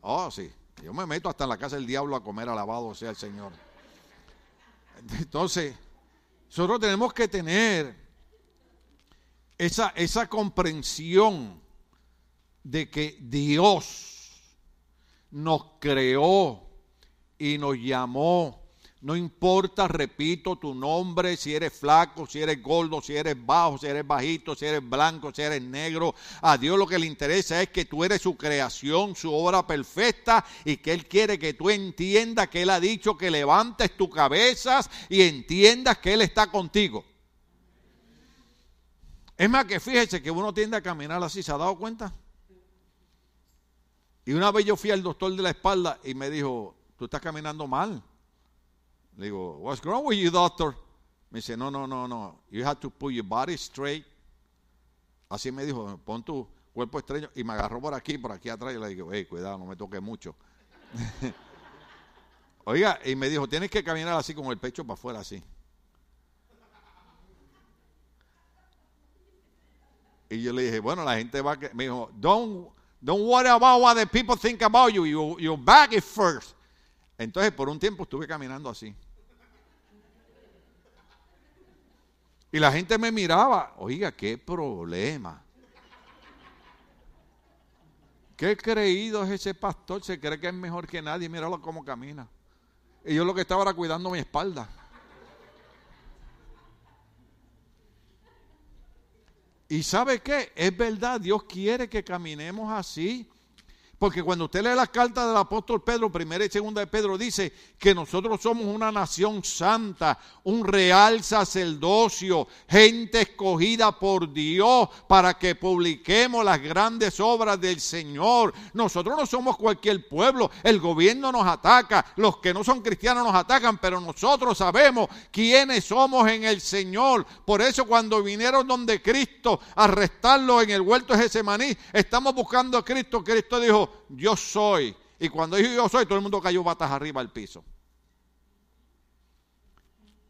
Speaker 1: Oh, sí. Yo me meto hasta en la casa del diablo a comer, alabado sea el Señor. Entonces, nosotros tenemos que tener esa, esa comprensión de que Dios nos creó y nos llamó no importa, repito, tu nombre, si eres flaco, si eres gordo, si eres bajo, si eres bajito, si eres blanco, si eres negro. A Dios lo que le interesa es que tú eres su creación, su obra perfecta y que Él quiere que tú entiendas que Él ha dicho que levantes tu cabezas y entiendas que Él está contigo. Es más que fíjese que uno tiende a caminar así, ¿se ha dado cuenta? Y una vez yo fui al doctor de la espalda y me dijo, tú estás caminando mal. Le digo, what's wrong with you, doctor? Me dice, no, no, no, no. You have to put your body straight. Así me dijo, pon tu cuerpo estrecho. Y me agarró por aquí, por aquí atrás. Y le digo, hey, cuidado, no me toque mucho. Oiga, y me dijo, tienes que caminar así con el pecho para afuera, así. Y yo le dije, bueno, la gente va que. Me dijo, don't, don't worry about what the people think about you. Your, your back is first. Entonces, por un tiempo estuve caminando así. Y la gente me miraba, oiga, qué problema. Qué creído es ese pastor, se cree que es mejor que nadie, míralo cómo camina. Y yo lo que estaba era cuidando mi espalda. Y sabe qué, es verdad, Dios quiere que caminemos así. Porque cuando usted lee las cartas del apóstol Pedro, primera y segunda de Pedro, dice que nosotros somos una nación santa, un real sacerdocio, gente escogida por Dios para que publiquemos las grandes obras del Señor. Nosotros no somos cualquier pueblo, el gobierno nos ataca, los que no son cristianos nos atacan, pero nosotros sabemos quiénes somos en el Señor. Por eso cuando vinieron donde Cristo a arrestarlo en el huerto de Getsemaní, estamos buscando a Cristo. Cristo dijo, yo soy. Y cuando dijo yo soy, todo el mundo cayó batas arriba al piso.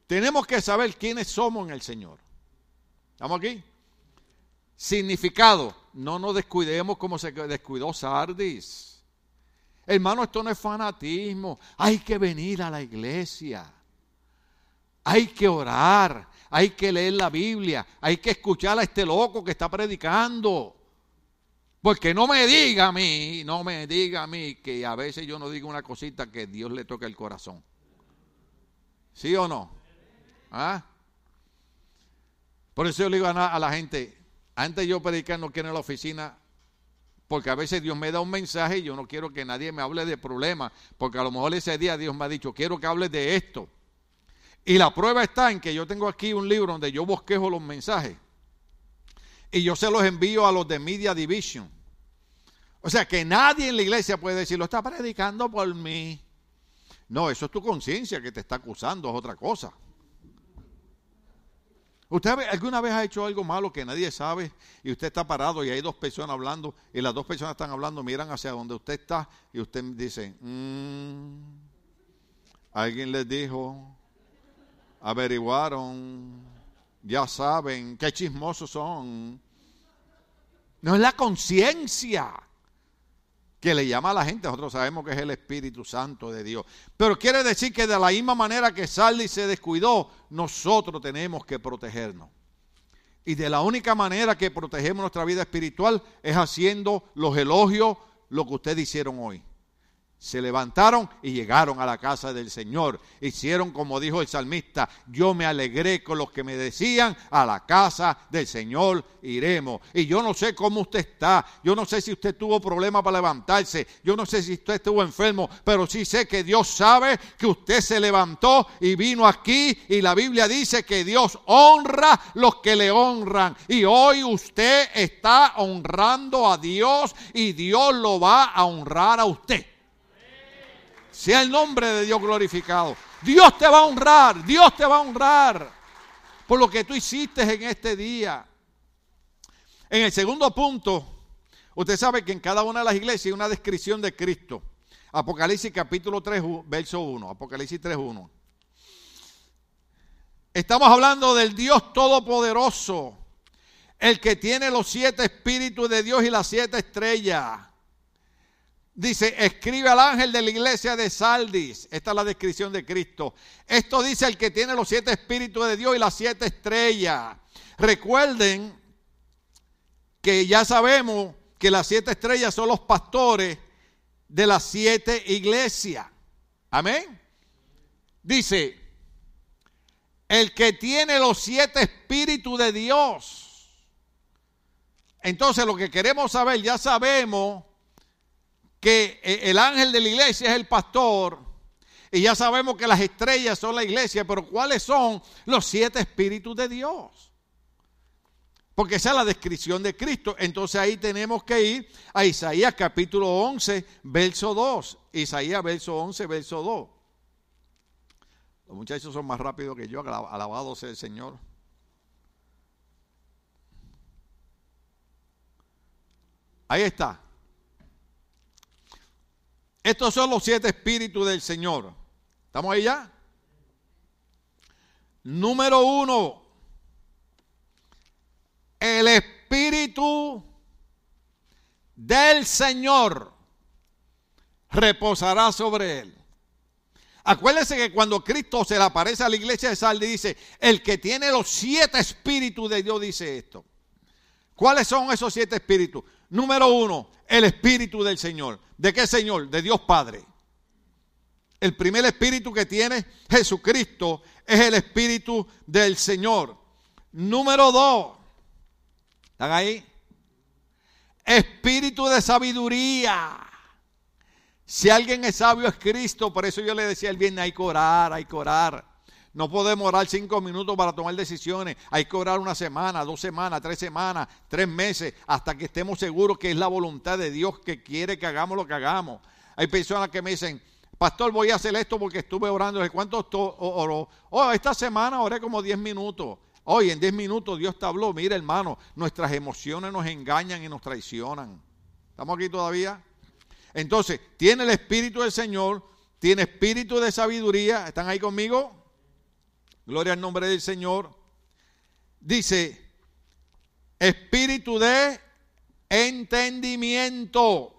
Speaker 1: Tenemos que saber quiénes somos en el Señor. ¿Estamos aquí? Significado. No nos descuidemos como se descuidó Sardis. Hermano, esto no es fanatismo. Hay que venir a la iglesia. Hay que orar. Hay que leer la Biblia. Hay que escuchar a este loco que está predicando. Porque no me diga a mí, no me diga a mí que a veces yo no digo una cosita que Dios le toque el corazón. ¿Sí o no? ¿Ah? Por eso yo le digo a, la gente, antes yo predicar no quiero en la oficina, porque a veces Dios me da un mensaje y yo no quiero que nadie me hable de problemas, porque a lo mejor ese día Dios me ha dicho, quiero que hables de esto. Y la prueba está en que yo tengo aquí un libro donde yo bosquejo los mensajes y yo se los envío a los de Media Division. O sea que nadie en la iglesia puede decir, lo está predicando por mí. No, eso es tu conciencia que te está acusando, es otra cosa. ¿Usted alguna vez ha hecho algo malo que nadie sabe y usted está parado y hay dos personas hablando y las dos personas están hablando, miran hacia donde usted está y usted dice, mm, alguien les dijo, averiguaron, Ya saben qué chismosos son. No es la conciencia que le llama a la gente. Nosotros sabemos que es el Espíritu Santo de Dios. Pero quiere decir que de la misma manera que Saldi se descuidó, nosotros tenemos que protegernos. Y de la única manera que protegemos nuestra vida espiritual es haciendo los elogios, lo que ustedes hicieron hoy se levantaron y llegaron a la casa del Señor. Hicieron como dijo el salmista, yo me alegré con los que me decían, a la casa del Señor iremos. Y yo no sé cómo usted está, yo no sé si usted tuvo problemas para levantarse, yo no sé si usted estuvo enfermo, pero sí sé que Dios sabe que usted se levantó y vino aquí y la Biblia dice que Dios honra los que le honran. Y hoy usted está honrando a Dios y Dios lo va a honrar a usted. Sea el nombre de Dios glorificado. Dios te va a honrar, Dios te va a honrar por lo que tú hiciste en este día. En el segundo punto, usted sabe que en cada una de las iglesias hay una descripción de Cristo. Apocalipsis capítulo 3, verso 1. Apocalipsis 3, 1. Estamos hablando del Dios Todopoderoso, el que tiene los siete espíritus de Dios y las siete estrellas dice, escribe al ángel de la iglesia de Saldis. Esta es la descripción de Cristo. Esto dice el que tiene los siete espíritus de Dios y las siete estrellas. Recuerden que ya sabemos que las siete estrellas son los pastores de las siete iglesias. Amén. Dice, el que tiene los siete espíritus de Dios. Entonces lo que queremos saber, ya sabemos que eh, el ángel de la iglesia es el pastor. Y ya sabemos que las estrellas son la iglesia, pero ¿cuáles son los siete espíritus de Dios? Porque esa es la descripción de Cristo. Entonces ahí tenemos que ir a Isaías capítulo 11, verso 2. Isaías verso 11, verso 2. Los muchachos son más rápidos que yo, alabado sea el Señor. Ahí está. Estos son los siete espíritus del Señor. ¿Estamos ahí ya? Número uno, el espíritu del Señor reposará sobre él. Acuérdense que cuando Cristo se le aparece a la iglesia de Saldi dice, el que tiene los siete espíritus de Dios dice esto. ¿Cuáles son esos siete espíritus? Número uno, el espíritu del Señor. ¿De qué Señor? De Dios Padre. El primer espíritu que tiene Jesucristo es el espíritu del Señor. Número dos, ¿están ahí? Espíritu de sabiduría. Si alguien es sabio es Cristo, por eso yo le decía el viernes, hay que orar, hay que orar. No podemos orar cinco minutos para tomar decisiones. Hay que orar una semana, dos semanas, tres semanas, tres meses, hasta que estemos seguros que es la voluntad de Dios que quiere que hagamos lo que hagamos. Hay personas que me dicen, pastor, voy a hacer esto porque estuve orando. ¿Cuánto oró? Oh, esta semana oré como diez minutos. Hoy en diez minutos Dios te habló. Mira, hermano, nuestras emociones nos engañan y nos traicionan. ¿Estamos aquí todavía? Entonces, tiene el Espíritu del Señor, tiene espíritu de sabiduría. ¿Están ahí conmigo? Gloria al nombre del Señor. Dice, espíritu de entendimiento.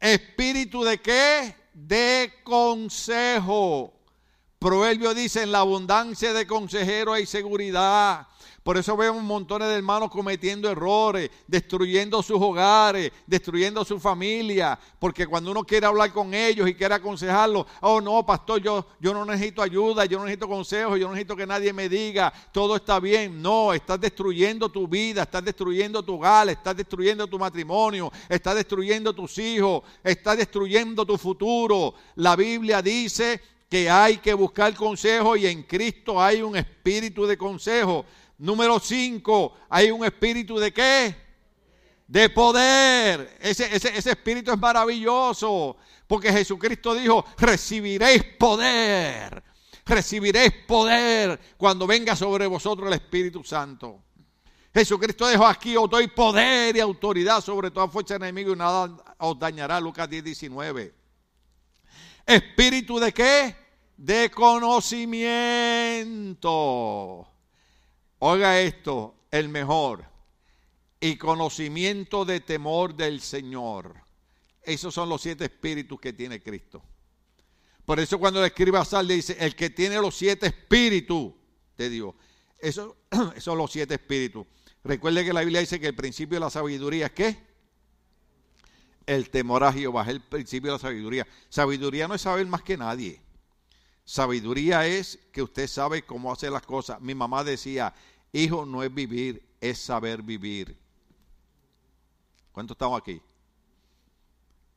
Speaker 1: Espíritu de qué? De consejo. Proverbio dice, en la abundancia de consejeros hay seguridad. Por eso vemos montones de hermanos cometiendo errores, destruyendo sus hogares, destruyendo su familia, porque cuando uno quiere hablar con ellos y quiere aconsejarlos, oh no, pastor, yo, no necesito ayuda, yo no necesito consejo, yo no necesito que nadie me diga, todo está bien. No, estás destruyendo tu vida, estás destruyendo tu hogar, estás destruyendo tu matrimonio, estás destruyendo tus hijos, estás destruyendo tu futuro. La Biblia dice que hay que buscar consejo y en Cristo hay un espíritu de consejo. Número 5, hay un espíritu de qué? De poder. Ese, ese, ese espíritu es maravilloso. Porque Jesucristo dijo, recibiréis poder. Recibiréis poder cuando venga sobre vosotros el Espíritu Santo. Jesucristo dijo aquí, os doy poder y autoridad sobre toda fuerza enemigo y nada os dañará. Lucas 10, 19. Espíritu de qué? De conocimiento. Oiga esto, el mejor. Y conocimiento de temor del Señor. Esos son los siete espíritus que tiene Cristo. Por eso cuando le escribe a Sal dice, el que tiene los siete espíritus de Dios. Eso, esos son los siete espíritus. Recuerde que la Biblia dice que el principio de la sabiduría es qué? El temor a Jehová es el principio de la sabiduría. Sabiduría no es saber más que nadie. Sabiduría es que usted sabe cómo hacer las cosas. Mi mamá decía, hijo no es vivir, es saber vivir. ¿Cuántos estamos aquí?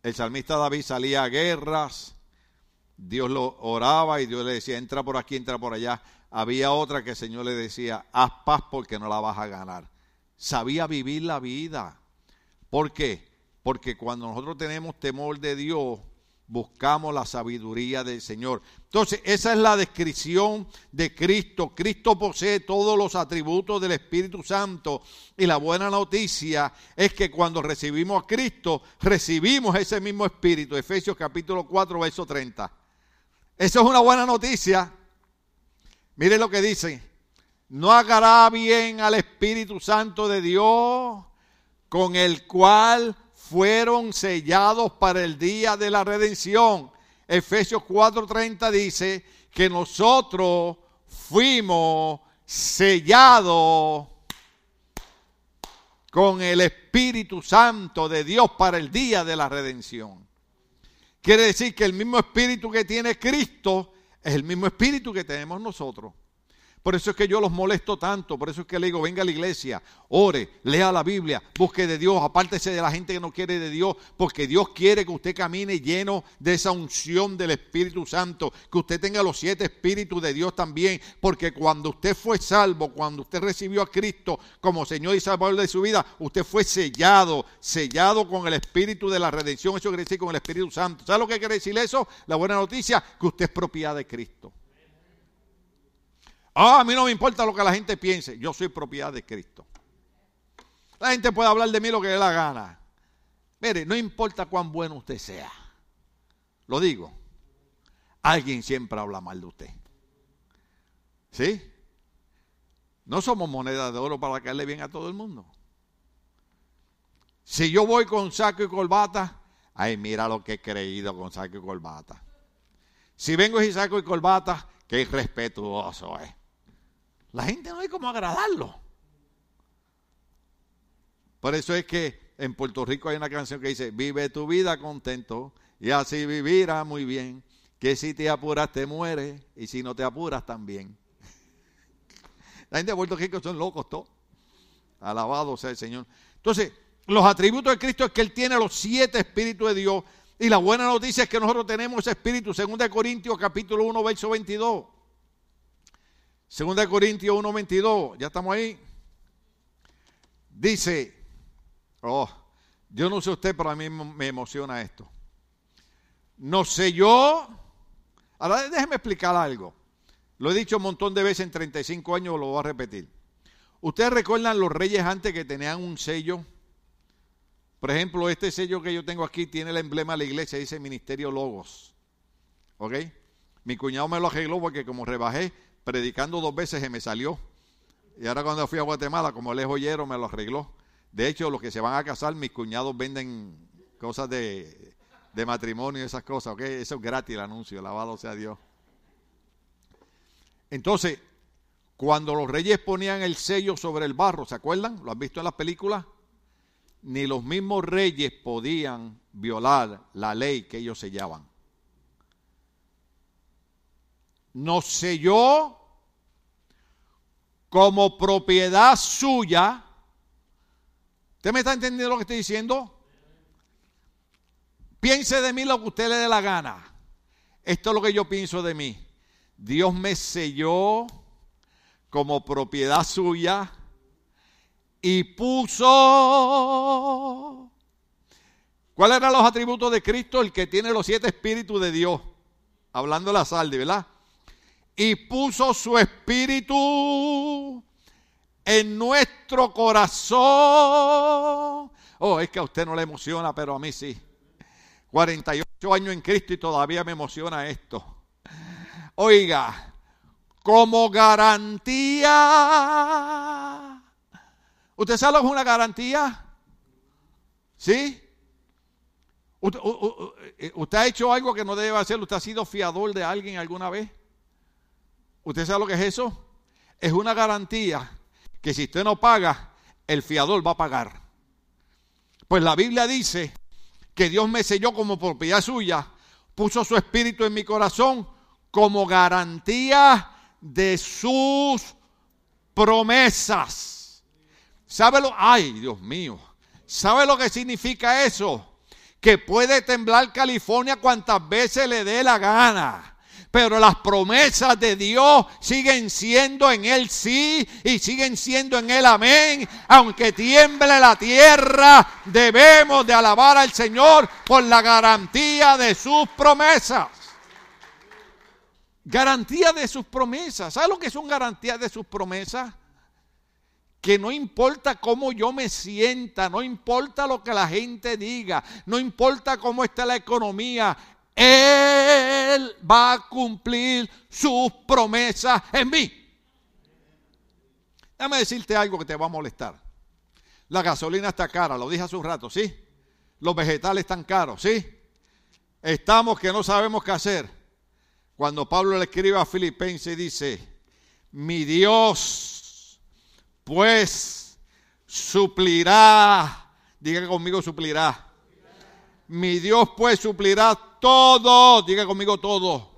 Speaker 1: El salmista David salía a guerras, Dios lo oraba y Dios le decía, entra por aquí, entra por allá. Había otra que el Señor le decía, haz paz porque no la vas a ganar. Sabía vivir la vida. ¿Por qué? Porque cuando nosotros tenemos temor de Dios, buscamos la sabiduría del Señor. Entonces, esa es la descripción de Cristo. Cristo posee todos los atributos del Espíritu Santo. Y la buena noticia es que cuando recibimos a Cristo, recibimos ese mismo Espíritu. Efesios capítulo 4, verso 30. Eso es una buena noticia. Mire lo que dice. No agará bien al Espíritu Santo de Dios, con el cual fueron sellados para el día de la redención. Efesios 4:30 dice que nosotros fuimos sellados con el Espíritu Santo de Dios para el día de la redención. Quiere decir que el mismo espíritu que tiene Cristo es el mismo espíritu que tenemos nosotros. Por eso es que yo los molesto tanto, por eso es que le digo, venga a la iglesia, ore, lea la Biblia, busque de Dios, apártese de la gente que no quiere de Dios, porque Dios quiere que usted camine lleno de esa unción del Espíritu Santo, que usted tenga los siete espíritus de Dios también, porque cuando usted fue salvo, cuando usted recibió a Cristo como Señor y Salvador de su vida, usted fue sellado, sellado con el Espíritu de la redención, eso quiere decir con el Espíritu Santo. ¿Sabe lo que quiere decir eso? La buena noticia, que usted es propiedad de Cristo. Ah, a mí no me importa lo que la gente piense. Yo soy propiedad de Cristo. La gente puede hablar de mí lo que le la gana. Mire, no importa cuán bueno usted sea. Lo digo. Alguien siempre habla mal de usted. ¿Sí? No somos moneda de oro para caerle bien a todo el mundo. Si yo voy con saco y corbata, ay, mira lo que he creído con saco y corbata. Si vengo sin saco y corbata, qué irrespetuoso es. La gente no hay cómo agradarlo. Por eso es que en Puerto Rico hay una canción que dice, vive tu vida contento y así vivirá muy bien, que si te apuras te mueres y si no te apuras también. La gente de Puerto Rico son locos todos. Alabado sea el Señor. Entonces, los atributos de Cristo es que Él tiene los siete espíritus de Dios. Y la buena noticia es que nosotros tenemos ese espíritu. 2 Corintios capítulo 1, verso 22. Segunda Corintios 1:22, ya estamos ahí. Dice, oh, yo no sé usted, pero a mí me emociona esto. No sé yo. Ahora déjeme explicar algo. Lo he dicho un montón de veces en 35 años, lo voy a repetir. ¿Ustedes recuerdan los reyes antes que tenían un sello? Por ejemplo, este sello que yo tengo aquí tiene el emblema de la iglesia, dice Ministerio Logos. ¿Ok? Mi cuñado me lo arregló porque como rebajé, predicando dos veces se me salió. Y ahora cuando fui a Guatemala, como él es joyero, me lo arregló. De hecho, los que se van a casar, mis cuñados venden cosas de, matrimonio y esas cosas. Eso es gratis el anuncio, alabado sea Dios. Entonces, cuando los reyes ponían el sello sobre el barro, ¿se acuerdan? ¿Lo han visto en las películas? Ni los mismos reyes podían violar la ley que ellos sellaban nos selló como propiedad suya. ¿Usted me está entendiendo lo que estoy diciendo? Piense de mí lo que usted le dé la gana. Esto es lo que yo pienso de mí. Dios me selló como propiedad suya y puso... ¿Cuáles eran los atributos de Cristo? El que tiene los siete espíritus de Dios. Hablando de la salde, ¿verdad? Y puso su espíritu en nuestro corazón. Oh, es que a usted no le emociona, pero a mí sí. 48 años en Cristo y todavía me emociona esto. Oiga, como garantía. ¿Usted sabe lo que es una garantía? ¿Sí? ¿Usted, eh, ¿Usted, ha hecho algo que no debe hacer? ¿Usted ha sido fiador de alguien alguna vez? ¿Usted sabe lo que es eso? Es una garantía que si usted no paga, el fiador va a pagar. Pues la Biblia dice que Dios me selló como propiedad suya, puso su espíritu en mi corazón como garantía de sus promesas. ¿Sabe lo? Ay, Dios mío. ¿Sabe lo que significa eso? Que puede temblar California cuantas veces le dé la gana pero las promesas de Dios siguen siendo en Él sí y siguen siendo en Él amén. Aunque tiemble la tierra, debemos de alabar al Señor por la garantía de sus promesas. Garantía de sus promesas. ¿Sabe lo que son garantías de sus promesas? que no importa cómo yo me sienta, no importa lo que la gente diga, no importa cómo está la economía, él va a cumplir sus promesas en mí. Déjame decirte algo que te va a molestar. La gasolina está cara, lo dije hace un rato, ¿sí? Los vegetales están caros, ¿sí? Estamos que no sabemos qué hacer. Cuando Pablo le escribe a Filipenses dice, mi Dios pues suplirá, diga conmigo suplirá. Mi Dios pues suplirá todo, diga conmigo todo.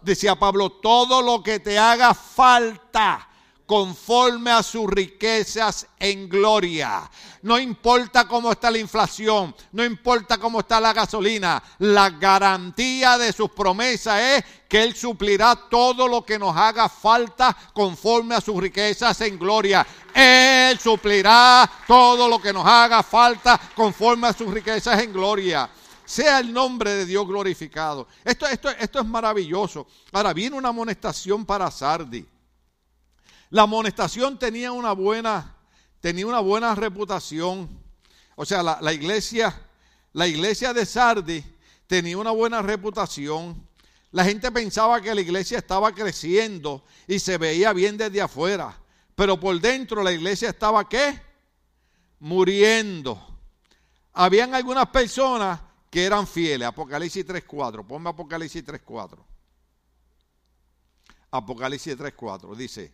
Speaker 1: Decía Pablo, todo lo que te haga falta conforme a sus riquezas en gloria. No importa cómo está la inflación, no importa cómo está la gasolina, la garantía de sus promesas es que Él suplirá todo lo que nos haga falta conforme a sus riquezas en gloria. Él suplirá todo lo que nos haga falta conforme a sus riquezas en gloria. Sea el nombre de Dios glorificado. Esto, esto, esto es maravilloso. Ahora viene una amonestación para Sardi. La amonestación tenía una buena, tenía una buena reputación. O sea, la, la iglesia, la iglesia de Sardi tenía una buena reputación. La gente pensaba que la iglesia estaba creciendo y se veía bien desde afuera. Pero por dentro la iglesia estaba qué? Muriendo. Habían algunas personas que eran fieles. Apocalipsis 3.4. Ponme Apocalipsis 3.4. Apocalipsis 3.4. Dice,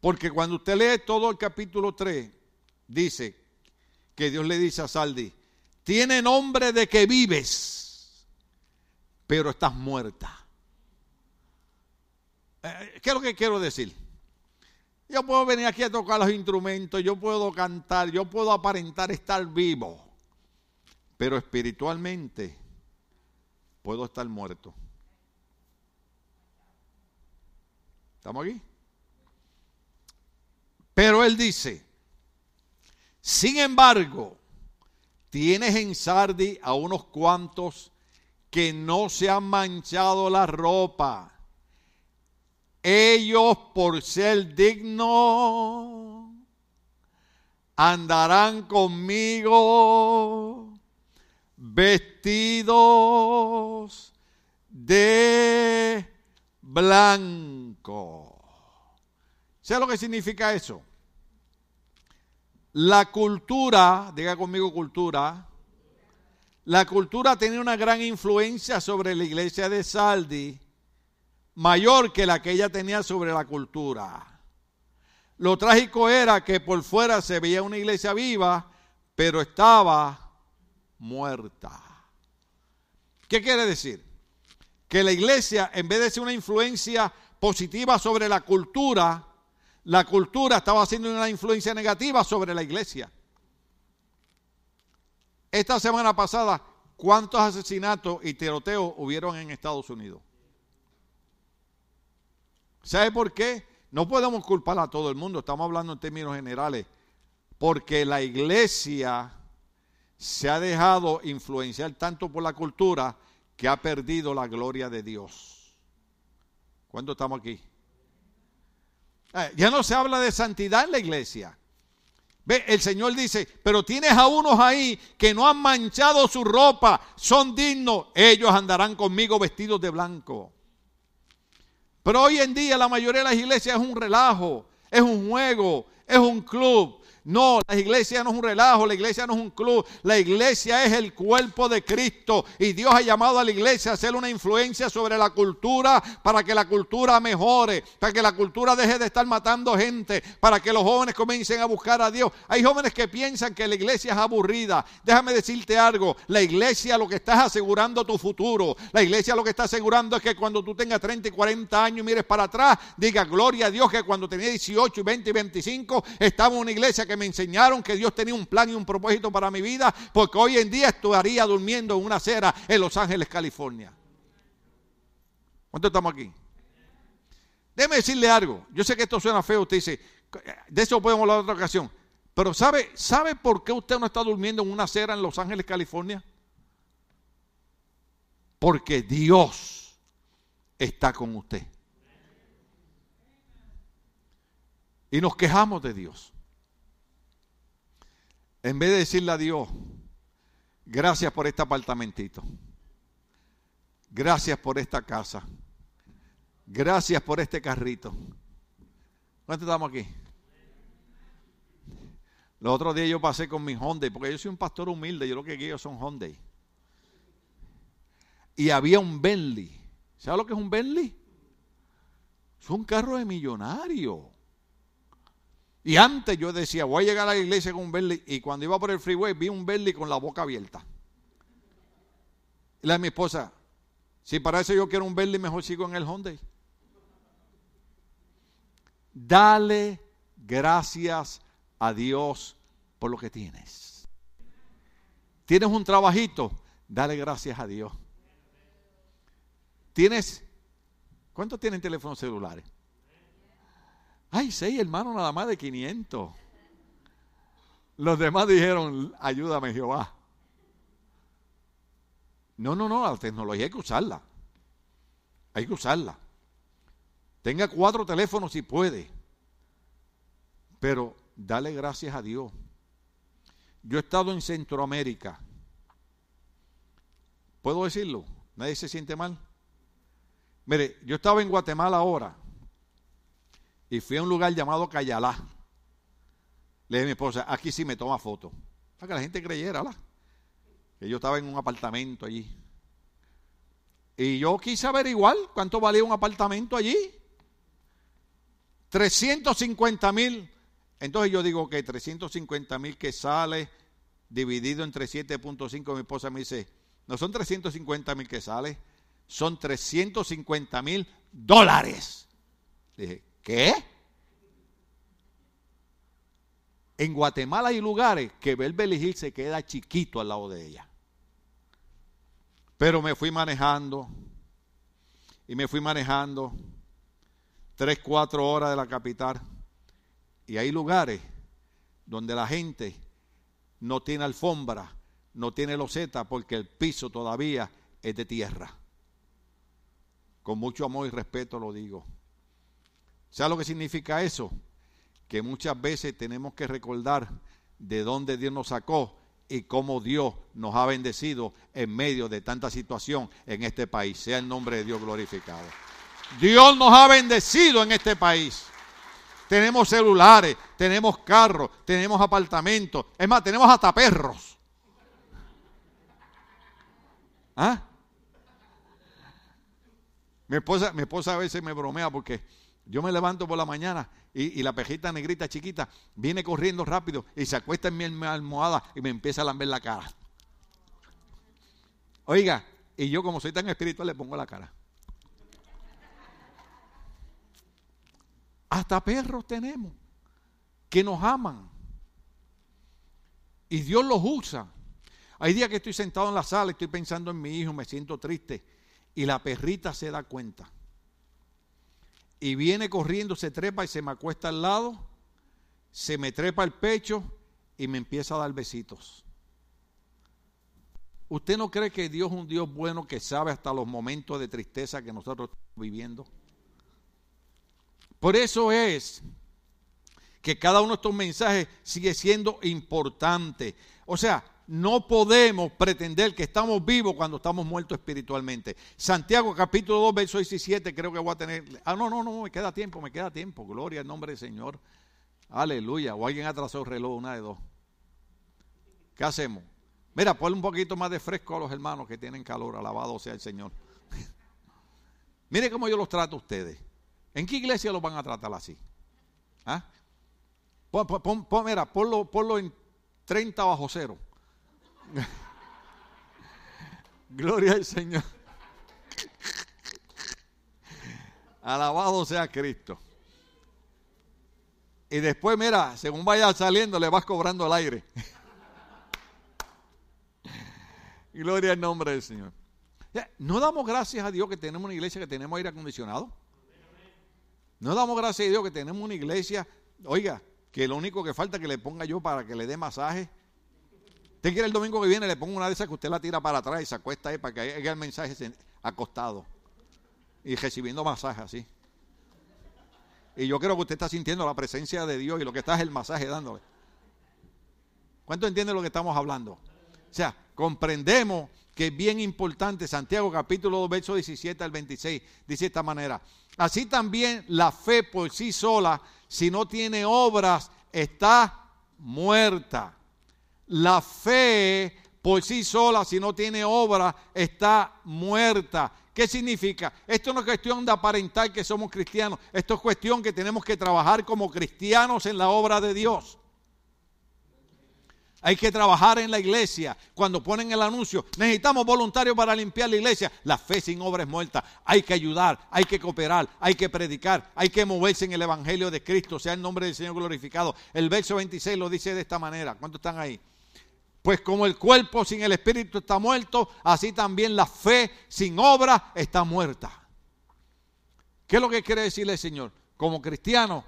Speaker 1: porque cuando usted lee todo el capítulo 3, dice que Dios le dice a Saldi, tiene nombre de que vives, pero estás muerta. Eh, ¿Qué es lo que quiero decir? Yo puedo venir aquí a tocar los instrumentos, yo puedo cantar, yo puedo aparentar estar vivo pero espiritualmente puedo estar muerto. ¿Estamos aquí? Pero él dice, sin embargo, tienes en Sardi a unos cuantos que no se han manchado la ropa. Ellos por ser dignos andarán conmigo vestidos de blanco. ¿Sabes lo que significa eso? La cultura, diga conmigo cultura, la cultura tenía una gran influencia sobre la iglesia de Saldi, mayor que la que ella tenía sobre la cultura. Lo trágico era que por fuera se veía una iglesia viva, pero estaba muerta. ¿Qué quiere decir? Que la iglesia, en vez de ser una influencia positiva sobre la cultura, la cultura estaba haciendo una influencia negativa sobre la iglesia. Esta semana pasada, ¿cuántos asesinatos y tiroteos hubieron en Estados Unidos? ¿Sabe por qué? No podemos culpar a todo el mundo, estamos hablando en términos generales, porque la iglesia se ha dejado influenciar tanto por la cultura que ha perdido la gloria de Dios. ¿Cuándo estamos aquí? Eh, ya no se habla de santidad en la iglesia. Ve, el Señor dice, pero tienes a unos ahí que no han manchado su ropa, son dignos, ellos andarán conmigo vestidos de blanco. Pero hoy en día la mayoría de las iglesias es un relajo, es un juego, es un club. No, la iglesia no es un relajo, la iglesia no es un club, la iglesia es el cuerpo de Cristo y Dios ha llamado a la iglesia a hacer una influencia sobre la cultura para que la cultura mejore, para que la cultura deje de estar matando gente, para que los jóvenes comiencen a buscar a Dios. Hay jóvenes que piensan que la iglesia es aburrida. Déjame decirte algo, la iglesia lo que está asegurando tu futuro, la iglesia lo que está asegurando es que cuando tú tengas 30 y 40 años y mires para atrás, diga gloria a Dios que cuando tenía 18 y 20 y 25 estaba en una iglesia que me enseñaron que Dios tenía un plan y un propósito para mi vida, porque hoy en día estaría durmiendo en una acera en Los Ángeles, California. ¿Cuánto estamos aquí? Déjeme decirle algo. Yo sé que esto suena feo, usted dice, de eso podemos hablar en otra ocasión. Pero ¿sabe, ¿sabe por qué usted no está durmiendo en una acera en Los Ángeles, California? Porque Dios está con usted. Y nos quejamos de Dios. En vez de decirle a Dios, gracias por este apartamentito, gracias por esta casa, gracias por este carrito. ¿Cuántos estamos aquí? Los otros días yo pasé con mi Hyundai, porque yo soy un pastor humilde, yo lo que quiero son Hyundai. Y había un Bentley. ¿Sabes lo que es un Bentley? Es un carro de millonario. Y antes yo decía, voy a llegar a la iglesia con un Bentley. Y cuando iba por el freeway vi un Bentley con la boca abierta. Y le dije a mi esposa, si para eso yo quiero un Bentley, mejor sigo en el Hyundai. Dale gracias a Dios por lo que tienes. Tienes un trabajito, dale gracias a Dios. Tienes, ¿cuántos tienen teléfonos celulares? Ay, seis hermanos nada más de 500. Los demás dijeron, ayúdame Jehová. No, no, no, la tecnología hay que usarla. Hay que usarla. Tenga cuatro teléfonos si puede. Pero dale gracias a Dios. Yo he estado en Centroamérica. ¿Puedo decirlo? ¿Nadie se siente mal? Mire, yo estaba en Guatemala ahora y fui a un lugar llamado Cayalá. Le dije a mi esposa, aquí sí me toma foto. Para que la gente creyera, que yo estaba en un apartamento allí. Y yo quise averiguar cuánto valía un apartamento allí. 350 mil. Entonces yo digo que 350 mil que sale dividido entre 7.5, mi esposa me dice, no son 350 mil que sale, son 350 mil dólares. Dije, ¿Qué? En Guatemala hay lugares que Beverly Hills se queda chiquito al lado de ella. Pero me fui manejando y me fui manejando tres, cuatro horas de la capital. Y hay lugares donde la gente no tiene alfombra, no tiene loseta porque el piso todavía es de tierra. Con mucho amor y respeto lo digo. ¿Sabes lo que significa eso? Que muchas veces tenemos que recordar de dónde Dios nos sacó y cómo Dios nos ha bendecido en medio de tanta situación en este país. Sea el nombre de Dios glorificado. Dios nos ha bendecido en este país. Tenemos celulares, tenemos carros, tenemos apartamentos. Es más, tenemos hasta perros. ¿Ah? Mi esposa, mi esposa a veces me bromea porque yo me levanto por la mañana y, la pejita negrita chiquita viene corriendo rápido y se acuesta en mi almohada y me empieza a lamber la cara. Oiga, y yo como soy tan espiritual le pongo la cara. Hasta perros tenemos que nos aman. Y Dios los usa. Hay días que estoy sentado en la sala estoy pensando en mi hijo, me siento triste. Y la perrita se da cuenta y viene corriendo, se trepa y se me acuesta al lado, se me trepa el pecho y me empieza a dar besitos. ¿Usted no cree que Dios es un Dios bueno que sabe hasta los momentos de tristeza que nosotros estamos viviendo? Por eso es que cada uno de estos mensajes sigue siendo importante. O sea, no podemos pretender que estamos vivos cuando estamos muertos espiritualmente. Santiago capítulo 2, verso 17, creo que voy a tener... Ah, no, no, no, me queda tiempo, me queda tiempo. Gloria al nombre del Señor. Aleluya. O alguien atrasó el reloj, una de dos. ¿Qué hacemos? Mira, ponle un poquito más de fresco a los hermanos que tienen calor. Alabado sea el Señor. Mire cómo yo los trato a ustedes. ¿En qué iglesia los van a tratar así? ¿Ah? mira, ponlo, ponlo en 30 bajo cero. Gloria al Señor. Alabado sea Cristo. Y después, mira, según vaya saliendo, le vas cobrando el aire. Gloria al nombre del Señor. ¿No damos gracias a Dios que tenemos una iglesia que tenemos aire acondicionado? ¿No damos gracias a Dios que tenemos una iglesia, oiga, que lo único que falta es que le ponga yo para que le dé masaje Usted quiere el domingo que viene, le pongo una de esas que usted la tira para atrás y se acuesta ahí para que haya el mensaje acostado y recibiendo masaje así. Y yo creo que usted está sintiendo la presencia de Dios y lo que está es el masaje dándole. ¿Cuánto entiende lo que estamos hablando? O sea, comprendemos que es bien importante, Santiago capítulo 2, verso 17 al 26, dice de esta manera, así también la fe por sí sola, si no tiene obras, está muerta. La fe por sí sola, si no tiene obra, está muerta. ¿Qué significa? Esto no es cuestión de aparentar que somos cristianos. Esto es cuestión que tenemos que trabajar como cristianos en la obra de Dios. Hay que trabajar en la iglesia. Cuando ponen el anuncio, necesitamos voluntarios para limpiar la iglesia. La fe sin obra es muerta. Hay que ayudar, hay que cooperar, hay que predicar, hay que moverse en el Evangelio de Cristo. Sea el nombre del Señor glorificado. El verso 26 lo dice de esta manera. ¿Cuántos están ahí? Pues como el cuerpo sin el espíritu está muerto, así también la fe sin obra está muerta. ¿Qué es lo que quiere decirle el Señor? Como cristianos,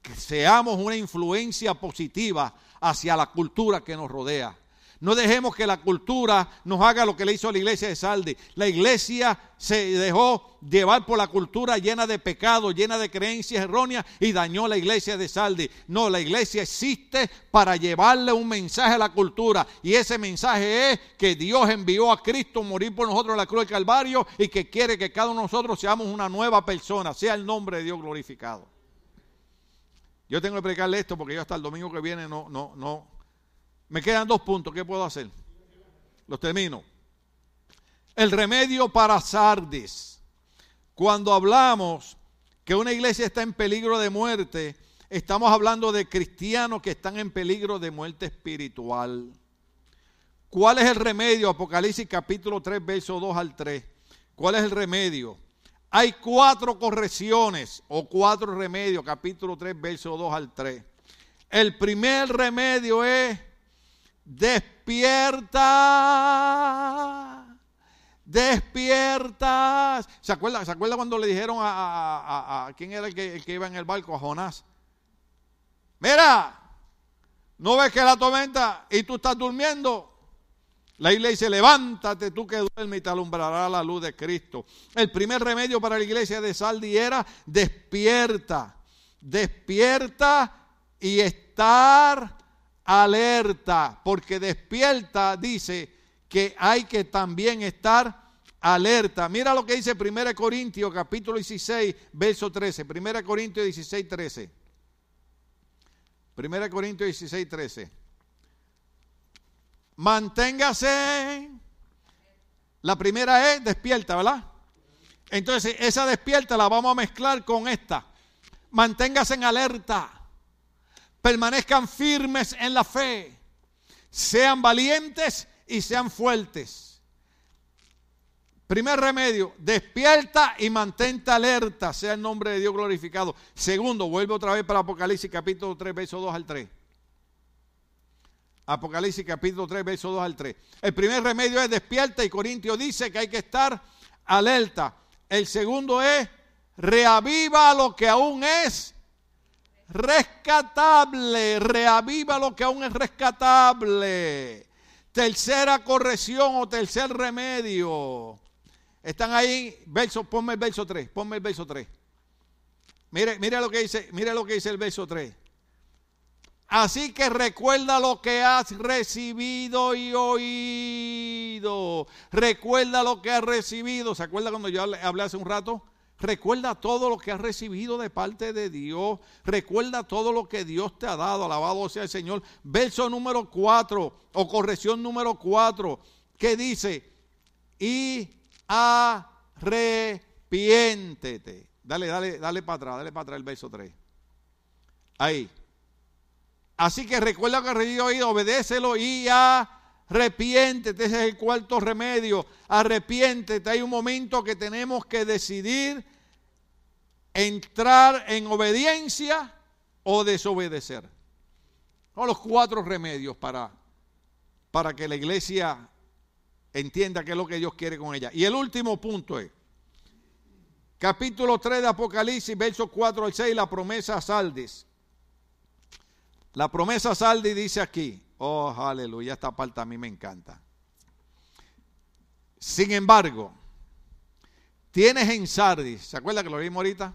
Speaker 1: que seamos una influencia positiva hacia la cultura que nos rodea. No dejemos que la cultura nos haga lo que le hizo a la iglesia de Saldi. La iglesia se dejó llevar por la cultura llena de pecado, llena de creencias erróneas y dañó la iglesia de Saldi. No, la iglesia existe para llevarle un mensaje a la cultura y ese mensaje es que Dios envió a Cristo morir por nosotros en la cruz del Calvario y que quiere que cada uno de nosotros seamos una nueva persona, sea el nombre de Dios glorificado. Yo tengo que explicarle esto porque yo hasta el domingo que viene no, no, no, me quedan dos puntos. ¿Qué puedo hacer? Los termino. El remedio para Sardis. Cuando hablamos que una iglesia está en peligro de muerte, estamos hablando de cristianos que están en peligro de muerte espiritual. ¿Cuál es el remedio? Apocalipsis capítulo 3, verso 2 al 3. ¿Cuál es el remedio? Hay cuatro correcciones o cuatro remedios, capítulo 3, verso 2 al 3. El primer remedio es despierta, despierta. ¿Se acuerda, ¿Se acuerda cuando le dijeron a, quién era el que, iba en el barco? A Jonás. Mira, ¿no ves que la tormenta y tú estás durmiendo? La iglesia dice, levántate tú que duermes y te alumbrará la luz de Cristo. El primer remedio para la iglesia de Saldi era despierta, despierta y estar alerta, porque despierta dice que hay que también estar alerta. Mira lo que dice 1 Corintios capítulo 16, verso 13. 1 Corintios 16, 13. 1 Corintios 16, 13. Manténgase. La primera es despierta, ¿verdad? Entonces, esa despierta la vamos a mezclar con esta. Manténgase en alerta permanezcan firmes en la fe, sean valientes y sean fuertes. Primer remedio, despierta y mantente alerta, sea el nombre de Dios glorificado. Segundo, vuelve otra vez para Apocalipsis capítulo 3, verso 2 al 3. Apocalipsis capítulo 3, verso 2 al 3. El primer remedio es despierta y Corintio dice que hay que estar alerta. El segundo es reaviva lo que aún es rescatable, reaviva lo que aún es rescatable. Tercera corrección o tercer remedio. Están ahí, verso, ponme el verso 3, ponme el verso 3. Mire, mire lo que dice, mire lo que dice el verso 3. Así que recuerda lo que has recibido y oído. Recuerda lo que has recibido. ¿Se acuerda cuando yo hablé hace un rato? Recuerda todo lo que has recibido de parte de Dios. Recuerda todo lo que Dios te ha dado. Alabado sea el Señor. Verso número 4 o corrección número 4 que dice, y arrepiéntete. Dale, dale, dale para atrás, dale para atrás el verso 3. Ahí. Así que recuerda que has oído, obedécelo y arrepiéntete. Ese es el cuarto remedio. Arrepiéntete. Hay un momento que tenemos que decidir entrar en obediencia o desobedecer. Son los cuatro remedios para, para que la iglesia entienda qué es lo que Dios quiere con ella. Y el último punto es, capítulo 3 de Apocalipsis, versos 4 al 6, la promesa a Saldis. La promesa Saldi dice aquí, oh, aleluya, esta parte a mí me encanta. Sin embargo, tienes en Sardis, ¿se acuerda que lo vimos ahorita?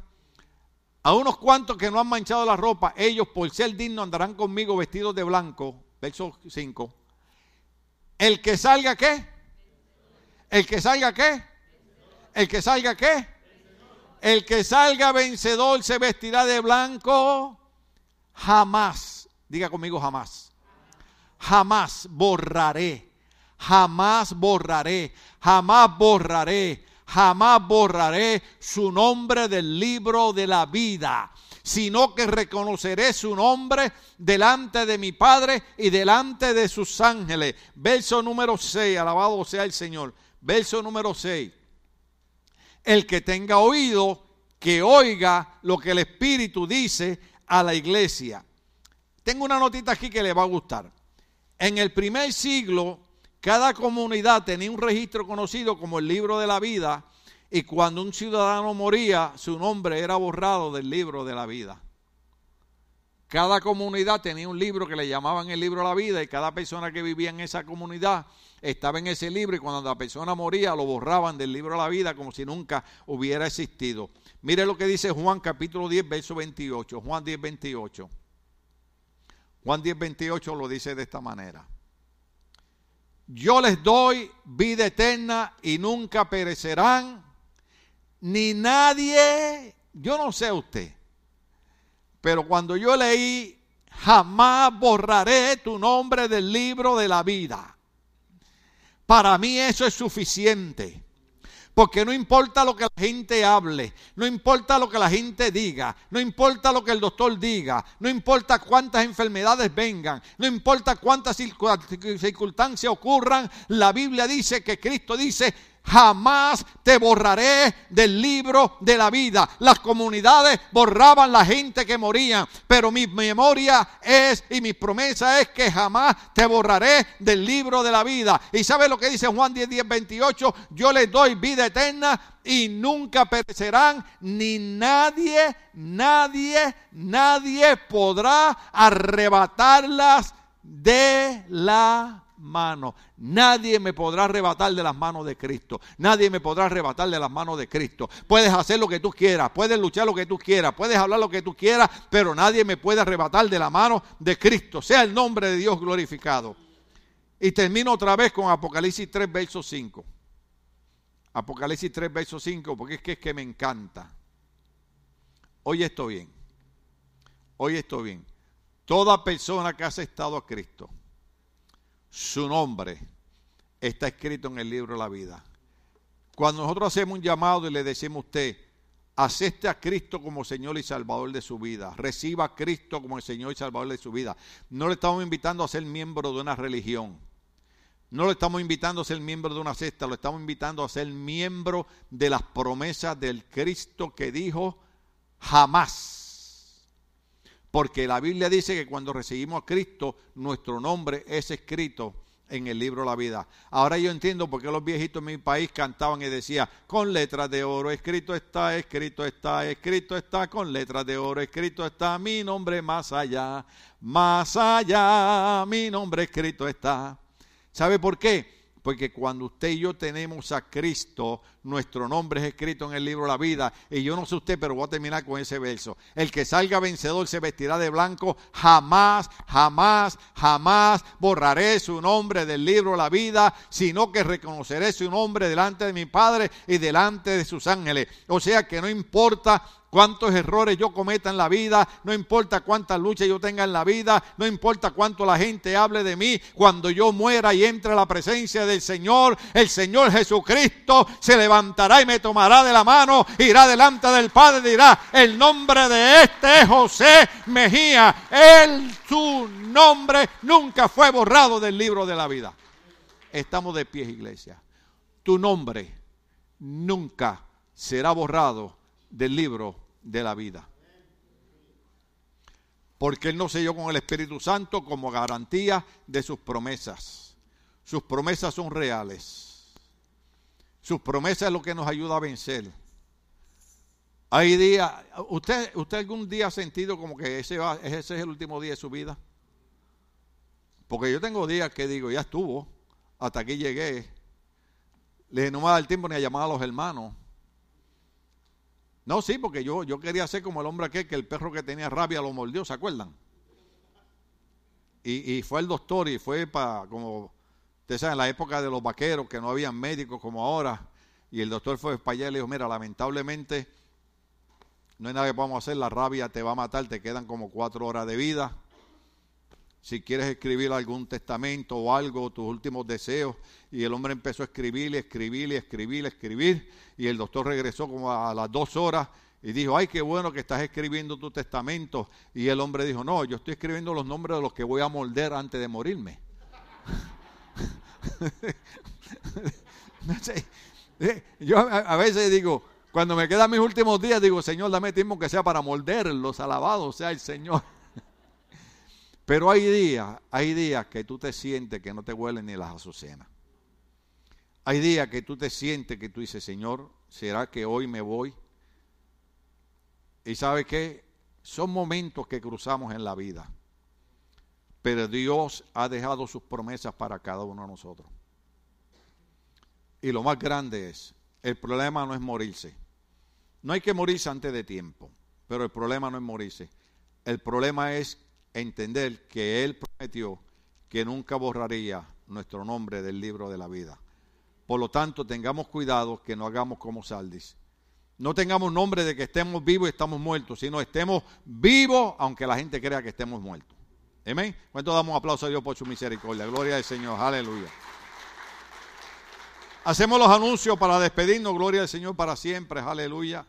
Speaker 1: A unos cuantos que no han manchado la ropa, ellos por ser dignos andarán conmigo vestidos de blanco, verso 5. El que salga qué? El que salga qué? El que salga qué? El que salga vencedor se vestirá de blanco jamás Diga conmigo jamás. Jamás borraré. Jamás borraré. Jamás borraré. Jamás borraré su nombre del libro de la vida sino que reconoceré su nombre delante de mi Padre y delante de sus ángeles. Verso número 6, alabado sea el Señor. Verso número 6. El que tenga oído, que oiga lo que el Espíritu dice a la iglesia. Tengo una notita aquí que le va a gustar. En el primer siglo, cada comunidad tenía un registro conocido como el libro de la vida y cuando un ciudadano moría, su nombre era borrado del libro de la vida. Cada comunidad tenía un libro que le llamaban el libro de la vida y cada persona que vivía en esa comunidad estaba en ese libro y cuando la persona moría lo borraban del libro de la vida como si nunca hubiera existido. Mire lo que dice Juan capítulo 10, verso 28. Juan 10, 28. Juan 10, 28 lo dice de esta manera. Yo les doy vida eterna y nunca perecerán, ni nadie, yo no sé usted, pero cuando yo leí, jamás borraré tu nombre del libro de la vida. Para mí eso es suficiente. Porque no importa lo que la gente hable, no importa lo que la gente diga, no importa lo que el doctor diga, no importa cuántas enfermedades vengan, no importa cuántas circunstancias ocurran, la Biblia dice que Cristo dice, jamás te borraré del libro de la vida. Las comunidades borraban la gente que moría, pero mi memoria es y mi promesa es que jamás te borraré del libro de la vida. Y sabe lo que dice Juan 10, 10, 28, yo les doy vida eterna y nunca perecerán, ni nadie, nadie, nadie podrá arrebatarlas de la mano. Nadie me podrá arrebatar de las manos de Cristo. Nadie me podrá arrebatar de las manos de Cristo. Puedes hacer lo que tú quieras, puedes luchar lo que tú quieras, puedes hablar lo que tú quieras, pero nadie me puede arrebatar de la mano de Cristo. Sea el nombre de Dios glorificado. Y termino otra vez con Apocalipsis 3, verso 5. Apocalipsis 3, verso 5, porque es que es que me encanta. Hoy estoy bien. Hoy estoy bien. Toda persona que ha aceptado a Cristo su nombre está escrito en el libro de la vida. Cuando nosotros hacemos un llamado y le decimos a usted, acepte a Cristo como Señor y Salvador de su vida, reciba a Cristo como el Señor y Salvador de su vida, no le estamos invitando a ser miembro de una religión. No le estamos invitando a ser miembro de una cesta, lo estamos invitando a ser miembro de las promesas del Cristo que dijo jamás porque la Biblia dice que cuando recibimos a Cristo, nuestro nombre es escrito en el libro la vida. Ahora yo entiendo por qué los viejitos en mi país cantaban y decían, con letras de oro, escrito está, escrito está, escrito está, con letras de oro, escrito está, mi nombre más allá, más allá, mi nombre escrito está. ¿Sabe por qué? Porque cuando usted y yo tenemos a Cristo, nuestro nombre es escrito en el libro de la vida. Y yo no sé usted, pero voy a terminar con ese verso. El que salga vencedor se vestirá de blanco. Jamás, jamás, jamás borraré su nombre del libro de la vida, sino que reconoceré su nombre delante de mi Padre y delante de sus ángeles. O sea que no importa cuántos errores yo cometa en la vida, no importa cuántas luchas yo tenga en la vida, no importa cuánto la gente hable de mí, cuando yo muera y entre a la presencia del Señor, el Señor Jesucristo se levantará y me tomará de la mano, irá delante del Padre dirá, el nombre de este es José Mejía, él, su nombre nunca fue borrado del libro de la vida. Estamos de pie, iglesia. Tu nombre nunca será borrado del libro de la vida. Porque Él nos selló con el Espíritu Santo como garantía de sus promesas. Sus promesas son reales. Sus promesas es lo que nos ayuda a vencer. Hay días, ¿usted, ¿usted algún día ha sentido como que ese, va, ese es el último día de su vida? Porque yo tengo días que digo, ya estuvo, hasta aquí llegué. Le no me da el tiempo ni a llamar a los hermanos. No, sí, porque yo, yo quería ser como el hombre aquel que el perro que tenía rabia lo mordió, ¿se acuerdan? Y, fue el doctor y fue para, como ustedes saben, en la época de los vaqueros, que no habían médicos como ahora, y el doctor fue para allá y le dijo, mira, lamentablemente no hay nada que podamos hacer, la rabia te va a matar, te quedan como cuatro horas de vida. Si quieres escribir algún testamento o algo, tus últimos deseos, y el hombre empezó a escribir, escribir, escribir, escribir. Y el doctor regresó como a las dos horas y dijo, ay, qué bueno que estás escribiendo tu testamento. Y el hombre dijo, no, yo estoy escribiendo los nombres de los que voy a morder antes de morirme. Yo a veces digo, cuando me quedan mis últimos días, digo, Señor, dame tiempo que sea para morderlos, alabado sea el Señor. Pero hay días, hay días que tú te sientes que no te huelen ni las azucenas. Hay días que tú te sientes que tú dices, Señor, ¿será que hoy me voy? Y sabe qué? Son momentos que cruzamos en la vida. Pero Dios ha dejado sus promesas para cada uno de nosotros. Y lo más grande es, el problema no es morirse. No hay que morirse antes de tiempo, pero el problema no es morirse. El problema es entender que Él prometió que nunca borraría nuestro nombre del libro de la vida. Por lo tanto, tengamos cuidado que no hagamos como Saldis. No tengamos nombre de que estemos vivos y estamos muertos, sino estemos vivos aunque la gente crea que estemos muertos. Amén. ¿Cuánto damos aplauso a Dios por su misericordia? Gloria al Señor. Aleluya. Hacemos los anuncios para despedirnos. Gloria al Señor para siempre. Aleluya.